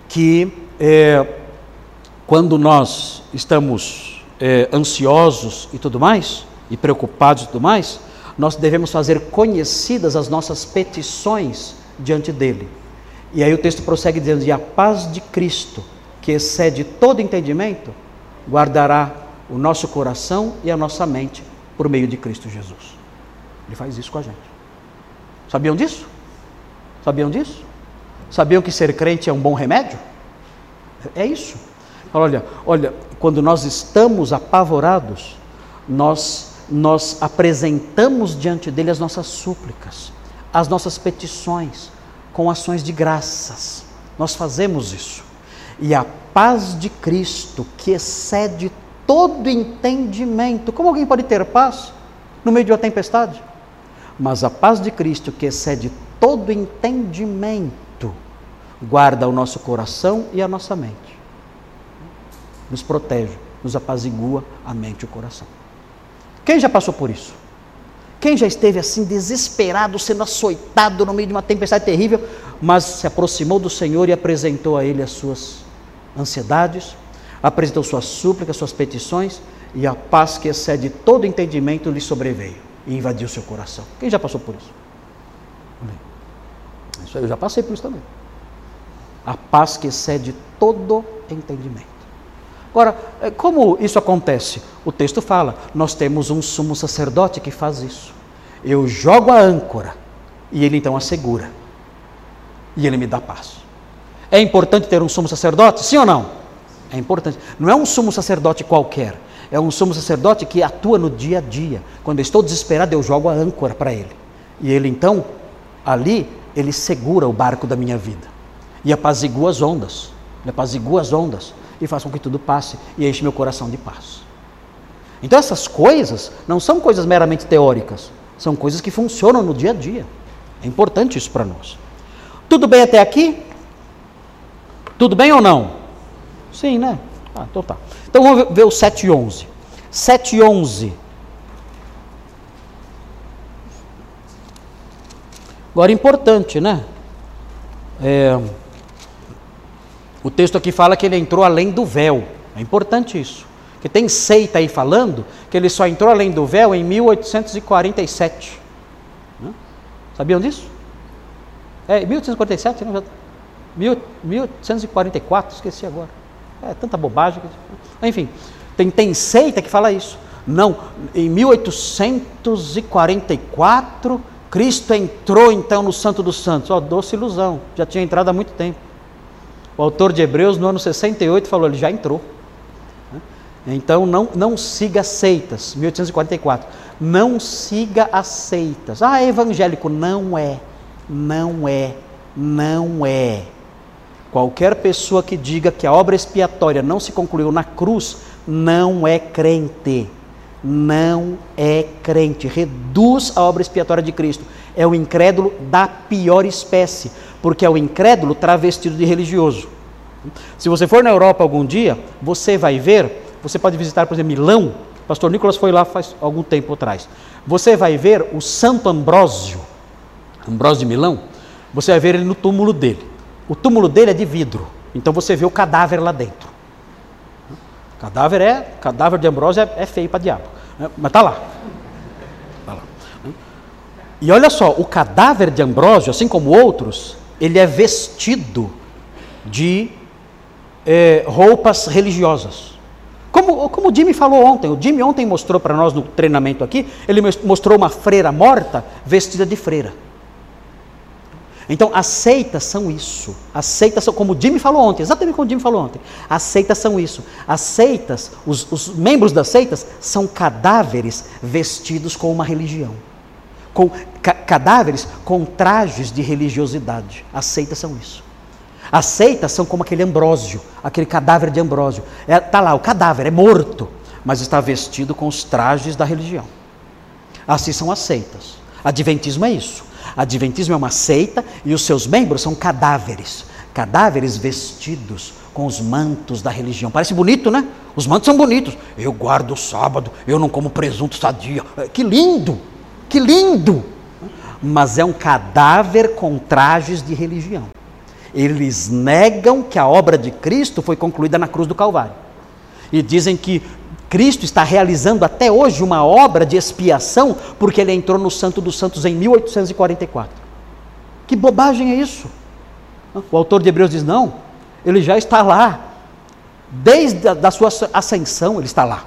que é, quando nós estamos é, ansiosos e tudo mais, e preocupados e tudo mais, nós devemos fazer conhecidas as nossas petições diante dele. E aí o texto prossegue dizendo: E a paz de Cristo, que excede todo entendimento, guardará o nosso coração e a nossa mente por meio de Cristo Jesus. Ele faz isso com a gente. Sabiam disso? Sabiam disso? Sabiam que ser crente é um bom remédio? É isso. Olha, olha, quando nós estamos apavorados, nós nós apresentamos diante dele as nossas súplicas, as nossas petições, com ações de graças. Nós fazemos isso. E a paz de Cristo, que excede todo entendimento. Como alguém pode ter paz no meio de uma tempestade? Mas a paz de Cristo, que excede todo entendimento, guarda o nosso coração e a nossa mente. Nos protege, nos apazigua a mente e o coração. Quem já passou por isso? Quem já esteve assim desesperado, sendo açoitado no meio de uma tempestade terrível, mas se aproximou do Senhor e apresentou a Ele as suas ansiedades, apresentou suas súplicas, suas petições, e a paz que excede todo entendimento lhe sobreveio. e invadir o seu coração. Quem já passou por isso? Isso eu já passei por isso também. A paz que excede todo entendimento. Agora, é, como isso acontece? O texto fala: nós temos um sumo sacerdote que faz isso. Eu jogo a âncora e ele então assegura. E ele me dá paz. É importante ter um sumo sacerdote? Sim ou não? É importante. Não é um sumo sacerdote qualquer. É um sumo sacerdote que atua no dia a dia. Quando eu estou desesperado, eu jogo a âncora para ele. E ele então, ali, ele segura o barco da minha vida. E apazigua as ondas. Ele apazigua as ondas e faz com que tudo passe e enche meu coração de paz. Então essas coisas não são coisas meramente teóricas, são coisas que funcionam no dia a dia. É importante isso para nós. Tudo bem até aqui? Tudo bem ou não? Sim, né? Ah, então tá. Então vamos ver o 7 e 11. 7 e 11. Agora, importante, né? É, o texto aqui fala que ele entrou além do véu. É importante isso. Que tem seita aí falando que ele só entrou além do véu em 1847. Né? Sabiam disso? É, 1847, né? 1844, esqueci agora. É tanta bobagem. Enfim, tem, tem seita que fala isso. Não, em 1844, Cristo entrou então no Santo dos Santos. Ó, oh, doce ilusão, já tinha entrado há muito tempo. O autor de Hebreus, no ano 68, falou: ele já entrou. Então não, não siga seitas, 1844. Não siga as seitas. Ah, é evangélico. Não é, não é, não é. Qualquer pessoa que diga que a obra expiatória não se concluiu na cruz, não é crente. Não é crente. Reduz a obra expiatória de Cristo. É o incrédulo da pior espécie, porque é o incrédulo travestido de religioso. Se você for na Europa algum dia, você vai ver você pode visitar, por exemplo, Milão. O pastor Nicolas foi lá faz algum tempo atrás. Você vai ver o Santo Ambrósio, Ambrósio de Milão. Você vai ver ele no túmulo dele. O túmulo dele é de vidro. Então você vê o cadáver lá dentro. Cadáver é, cadáver de Ambrósio é, é feio para diabo. Né? Mas está lá. Tá lá. E olha só, o cadáver de Ambrósio, assim como outros, ele é vestido de eh, roupas religiosas. Como, como o Jimmy falou ontem, o Jimmy ontem mostrou para nós no treinamento aqui, ele mostrou uma freira morta vestida de freira. Então, as seitas são isso. As seitas são, como o Jimmy falou ontem, exatamente como o Jimmy falou ontem. As seitas são isso. As seitas, os, os membros das seitas, são cadáveres vestidos com uma religião. Com, ca, cadáveres com trajes de religiosidade. As seitas são isso. As seitas são como aquele Ambrósio, aquele cadáver de Ambrósio. Está é, tá lá, o cadáver é morto, mas está vestido com os trajes da religião. Assim são as seitas. Adventismo é isso. Adventismo é uma seita e os seus membros são cadáveres. Cadáveres vestidos com os mantos da religião. Parece bonito, né? Os mantos são bonitos. Eu guardo o sábado, eu não como presunto sadia. É, que lindo! Que lindo! Mas é um cadáver com trajes de religião. Eles negam que a obra de Cristo foi concluída na cruz do Calvário. E dizem que Cristo está realizando até hoje uma obra de expiação porque ele entrou no Santo dos Santos em 1844. Que bobagem é isso? O autor de Hebreus diz: não, ele já está lá. Desde a da sua ascensão, ele está lá.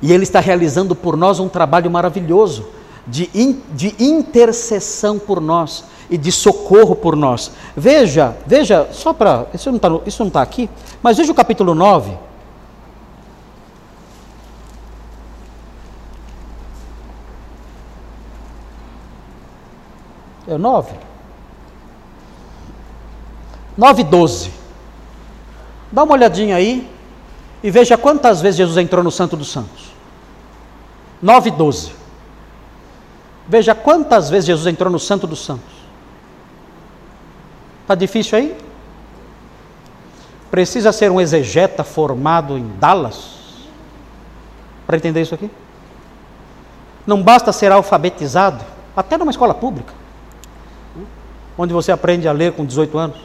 E ele está realizando por nós um trabalho maravilhoso de, in, de intercessão por nós e de socorro por nós. Veja, veja, só para. Isso não está tá aqui, mas veja o capítulo 9. É o 9? 9 e 12. Dá uma olhadinha aí e veja quantas vezes Jesus entrou no Santo dos Santos. 9 e 12. Veja quantas vezes Jesus entrou no Santo dos Santos. Está difícil aí? Precisa ser um exegeta formado em Dallas para entender isso aqui? Não basta ser alfabetizado, até numa escola pública, onde você aprende a ler com 18 anos.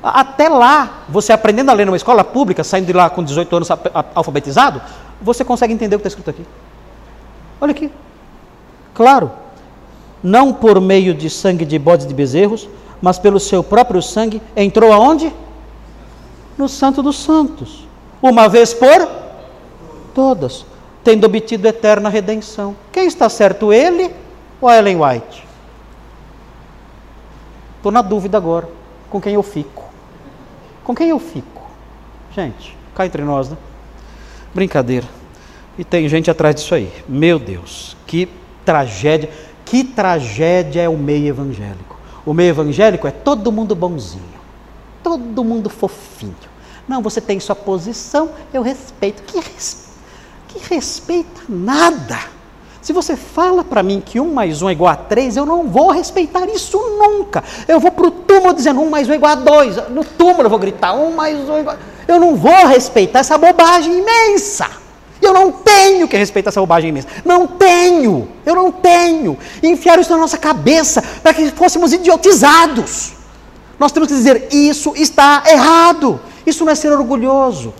Até lá, você aprendendo a ler numa escola pública, saindo de lá com 18 anos alfabetizado, você consegue entender o que está escrito aqui. Olha aqui. Claro. Não por meio de sangue de bodes de bezerros, mas pelo seu próprio sangue, entrou aonde? No Santo dos Santos. Uma vez por todas, tendo obtido eterna redenção. Quem está certo, ele ou Ellen White? Estou na dúvida agora. Com quem eu fico? Com quem eu fico? Gente, cá entre nós, né? Brincadeira. E tem gente atrás disso aí. Meu Deus, que tragédia. Que tragédia é o meio evangélico. O meio evangélico é todo mundo bonzinho, todo mundo fofinho. Não, você tem sua posição, eu respeito. Que, res... que respeita nada. Se você fala para mim que um mais um é igual a três, eu não vou respeitar isso nunca. Eu vou para o túmulo dizendo um mais um é igual a dois. No túmulo eu vou gritar um mais um é igual a... Eu não vou respeitar essa bobagem imensa. Eu não tenho que respeitar essa bobagem imensa. Não tenho. Eu não tenho. Enfiaram isso na nossa cabeça para que fôssemos idiotizados. Nós temos que dizer: isso está errado. Isso não é ser orgulhoso.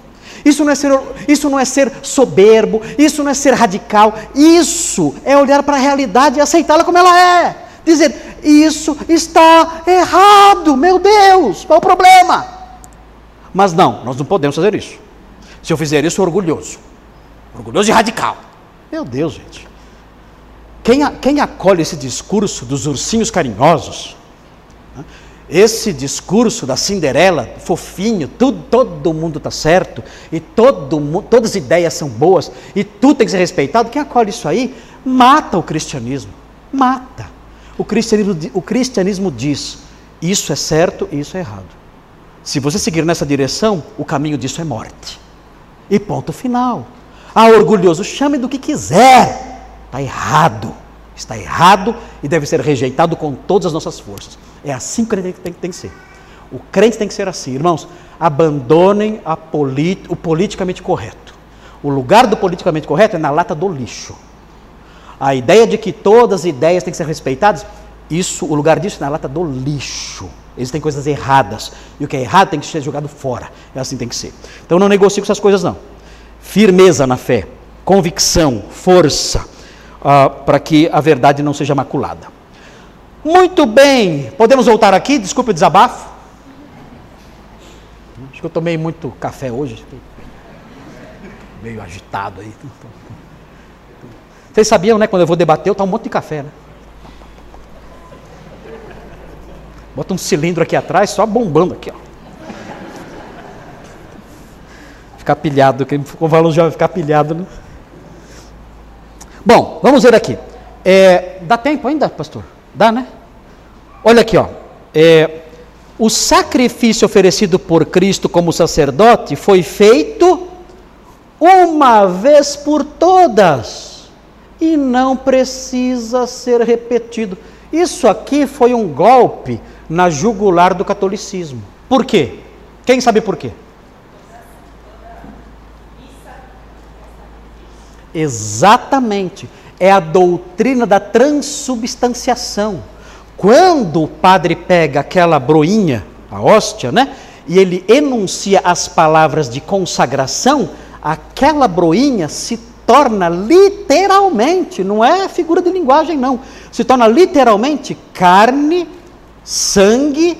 Isso não é ser, isso não é ser soberbo, isso não é ser radical, isso é olhar para a realidade e aceitá-la como ela é. Dizer, isso está errado, meu Deus, qual o problema? Mas não, nós não podemos fazer isso. Se eu fizer isso, eu orgulhoso. Orgulhoso e radical. Meu Deus, gente. Quem, quem acolhe esse discurso dos ursinhos carinhosos, esse discurso da Cinderela, fofinho, tudo, todo mundo está certo, e todo, todas as ideias são boas, e tudo tem que ser respeitado, quem acolhe isso aí, mata o cristianismo. Mata. O cristianismo, o cristianismo diz: isso é certo e isso é errado. Se você seguir nessa direção, o caminho disso é morte. E ponto final. Ah, orgulhoso, chame do que quiser. Está errado. Está errado e deve ser rejeitado com todas as nossas forças. É assim que o crente tem, tem que ser. O crente tem que ser assim. Irmãos, abandonem o politicamente correto. O lugar do politicamente correto é na lata do lixo. A ideia de que todas as ideias têm que ser respeitadas, isso, o lugar disso é na lata do lixo. Existem coisas erradas. E o que é errado tem que ser jogado fora. É assim que tem que ser. Então não negocio com essas coisas, não. Firmeza na fé, convicção, força, uh, para que a verdade não seja maculada. Muito bem, podemos voltar aqui? Desculpe o desabafo. Acho que eu tomei muito café hoje. Meio agitado aí. Vocês sabiam, né? Quando eu vou debater, eu tomo um monte de café, né? Bota um cilindro aqui atrás, só bombando aqui, ó. Ficar pilhado, quem com valor já vai ficar pilhado, né? Bom, vamos ver aqui. É, dá tempo ainda, pastor? Dá, né? Olha aqui, ó. É, o sacrifício oferecido por Cristo como sacerdote foi feito uma vez por todas e não precisa ser repetido. Isso aqui foi um golpe na jugular do catolicismo. Por quê? Quem sabe por quê? Exatamente. É a doutrina da transubstanciação. Quando o padre pega aquela broinha, a hóstia, né? E ele enuncia as palavras de consagração, aquela broinha se torna literalmente, não é figura de linguagem, não, se torna literalmente carne sangue,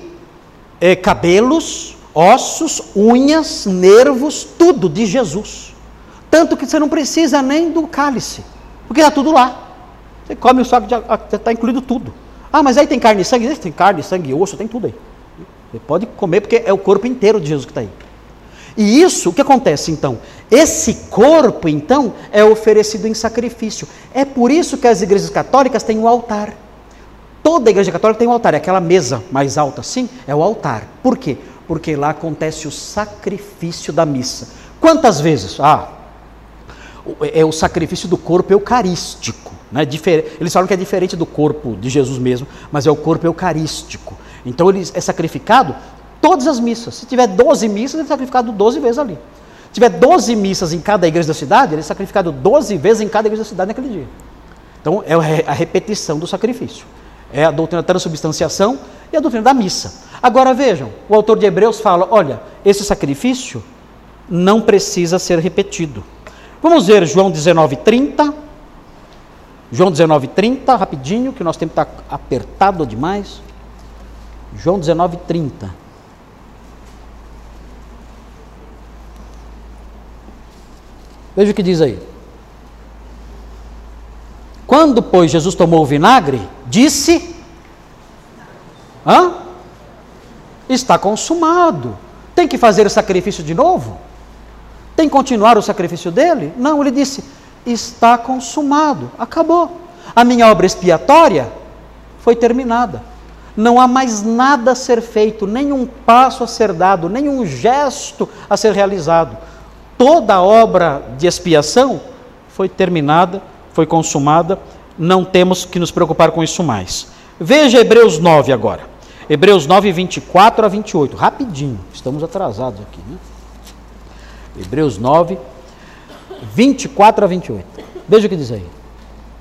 eh, cabelos, ossos, unhas, nervos, tudo de Jesus. Tanto que você não precisa nem do cálice, porque está tudo lá. Você come o saco, está incluído tudo. Ah, mas aí tem carne e sangue? Tem carne, sangue, osso, tem tudo aí. Você pode comer porque é o corpo inteiro de Jesus que está aí. E isso, o que acontece então? Esse corpo, então, é oferecido em sacrifício. É por isso que as igrejas católicas têm o um altar. Toda igreja católica tem um altar, é aquela mesa mais alta assim, é o altar. Por quê? Porque lá acontece o sacrifício da missa. Quantas vezes? Ah, é o sacrifício do corpo eucarístico. Né? Eles falam que é diferente do corpo de Jesus mesmo, mas é o corpo eucarístico. Então ele é sacrificado todas as missas. Se tiver 12 missas, ele é sacrificado 12 vezes ali. Se tiver 12 missas em cada igreja da cidade, ele é sacrificado 12 vezes em cada igreja da cidade naquele dia. Então é a repetição do sacrifício. É a doutrina da transubstanciação e a doutrina da missa. Agora vejam, o autor de Hebreus fala: olha, esse sacrifício não precisa ser repetido. Vamos ver João 19:30. João 19:30, rapidinho, que o nosso tempo está apertado demais. João 19:30. Veja o que diz aí. Quando, pois, Jesus tomou o vinagre, disse: Hã? Está consumado. Tem que fazer o sacrifício de novo? Tem que continuar o sacrifício dele? Não, ele disse: Está consumado. Acabou. A minha obra expiatória foi terminada. Não há mais nada a ser feito, nenhum passo a ser dado, nenhum gesto a ser realizado. Toda a obra de expiação foi terminada, foi consumada, não temos que nos preocupar com isso mais. Veja Hebreus 9 agora. Hebreus 9, 24 a 28. Rapidinho, estamos atrasados aqui. Né? Hebreus 9, 24 a 28. Veja o que diz aí.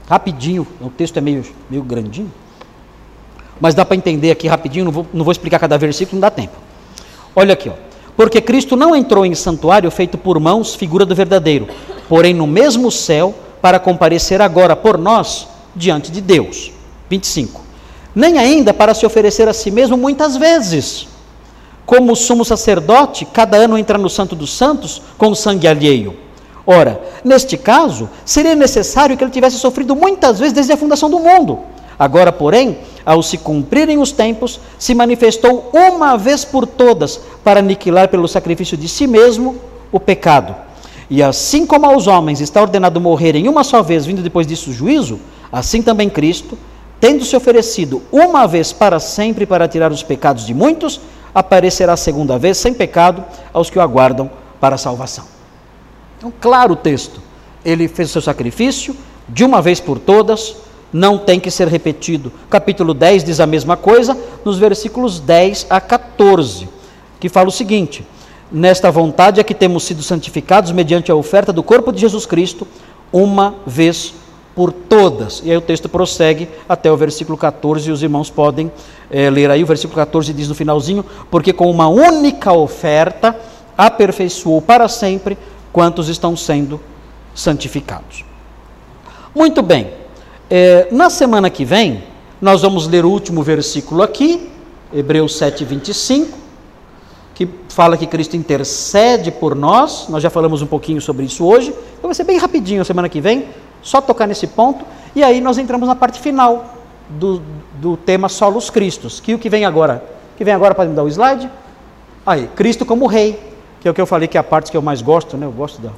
Rapidinho, o texto é meio, meio grandinho. Mas dá para entender aqui rapidinho, não vou, não vou explicar cada versículo, não dá tempo. Olha aqui, ó. Porque Cristo não entrou em santuário feito por mãos, figura do verdadeiro, porém no mesmo céu, para comparecer agora por nós diante de Deus. 25 nem ainda para se oferecer a si mesmo muitas vezes. Como o sumo sacerdote, cada ano entra no Santo dos Santos com sangue alheio. Ora, neste caso, seria necessário que ele tivesse sofrido muitas vezes desde a fundação do mundo. Agora, porém, ao se cumprirem os tempos, se manifestou uma vez por todas para aniquilar pelo sacrifício de si mesmo o pecado. E assim como aos homens está ordenado morrerem uma só vez, vindo depois disso o juízo, assim também Cristo, tendo se oferecido uma vez para sempre para tirar os pecados de muitos, aparecerá segunda vez sem pecado aos que o aguardam para a salvação. Então, claro o texto. Ele fez o seu sacrifício de uma vez por todas, não tem que ser repetido. Capítulo 10 diz a mesma coisa, nos versículos 10 a 14, que fala o seguinte: Nesta vontade é que temos sido santificados mediante a oferta do corpo de Jesus Cristo, uma vez por todas. E aí o texto prossegue até o versículo 14, e os irmãos podem é, ler aí. O versículo 14 diz no finalzinho: Porque com uma única oferta aperfeiçoou para sempre quantos estão sendo santificados. Muito bem, é, na semana que vem, nós vamos ler o último versículo aqui, Hebreus 7, 25, que fala que Cristo intercede por nós. Nós já falamos um pouquinho sobre isso hoje, então vai ser bem rapidinho a semana que vem só tocar nesse ponto, e aí nós entramos na parte final do, do tema Solos Cristos, que o que vem agora? Que vem agora, pode me dar o slide? Aí, Cristo como rei, que é o que eu falei que é a parte que eu mais gosto, né? Eu gosto da,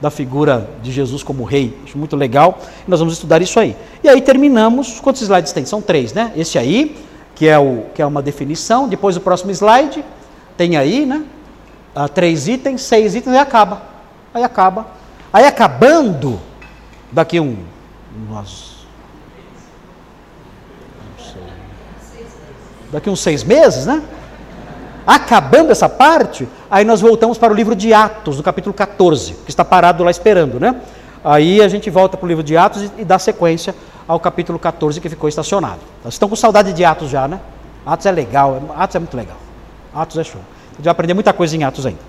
da figura de Jesus como rei, acho muito legal, nós vamos estudar isso aí. E aí terminamos, quantos slides tem? São três, né? Esse aí, que é, o, que é uma definição, depois o próximo slide, tem aí, né? Ah, três itens, seis itens, e acaba. Aí acaba. Aí acabando, daqui um umas, daqui uns seis meses, né? Acabando essa parte, aí nós voltamos para o livro de Atos, no capítulo 14, que está parado lá esperando, né? Aí a gente volta para o livro de Atos e, e dá sequência ao capítulo 14 que ficou estacionado. Vocês estão com saudade de Atos já, né? Atos é legal, Atos é muito legal. Atos é show. A gente vai aprender muita coisa em Atos ainda.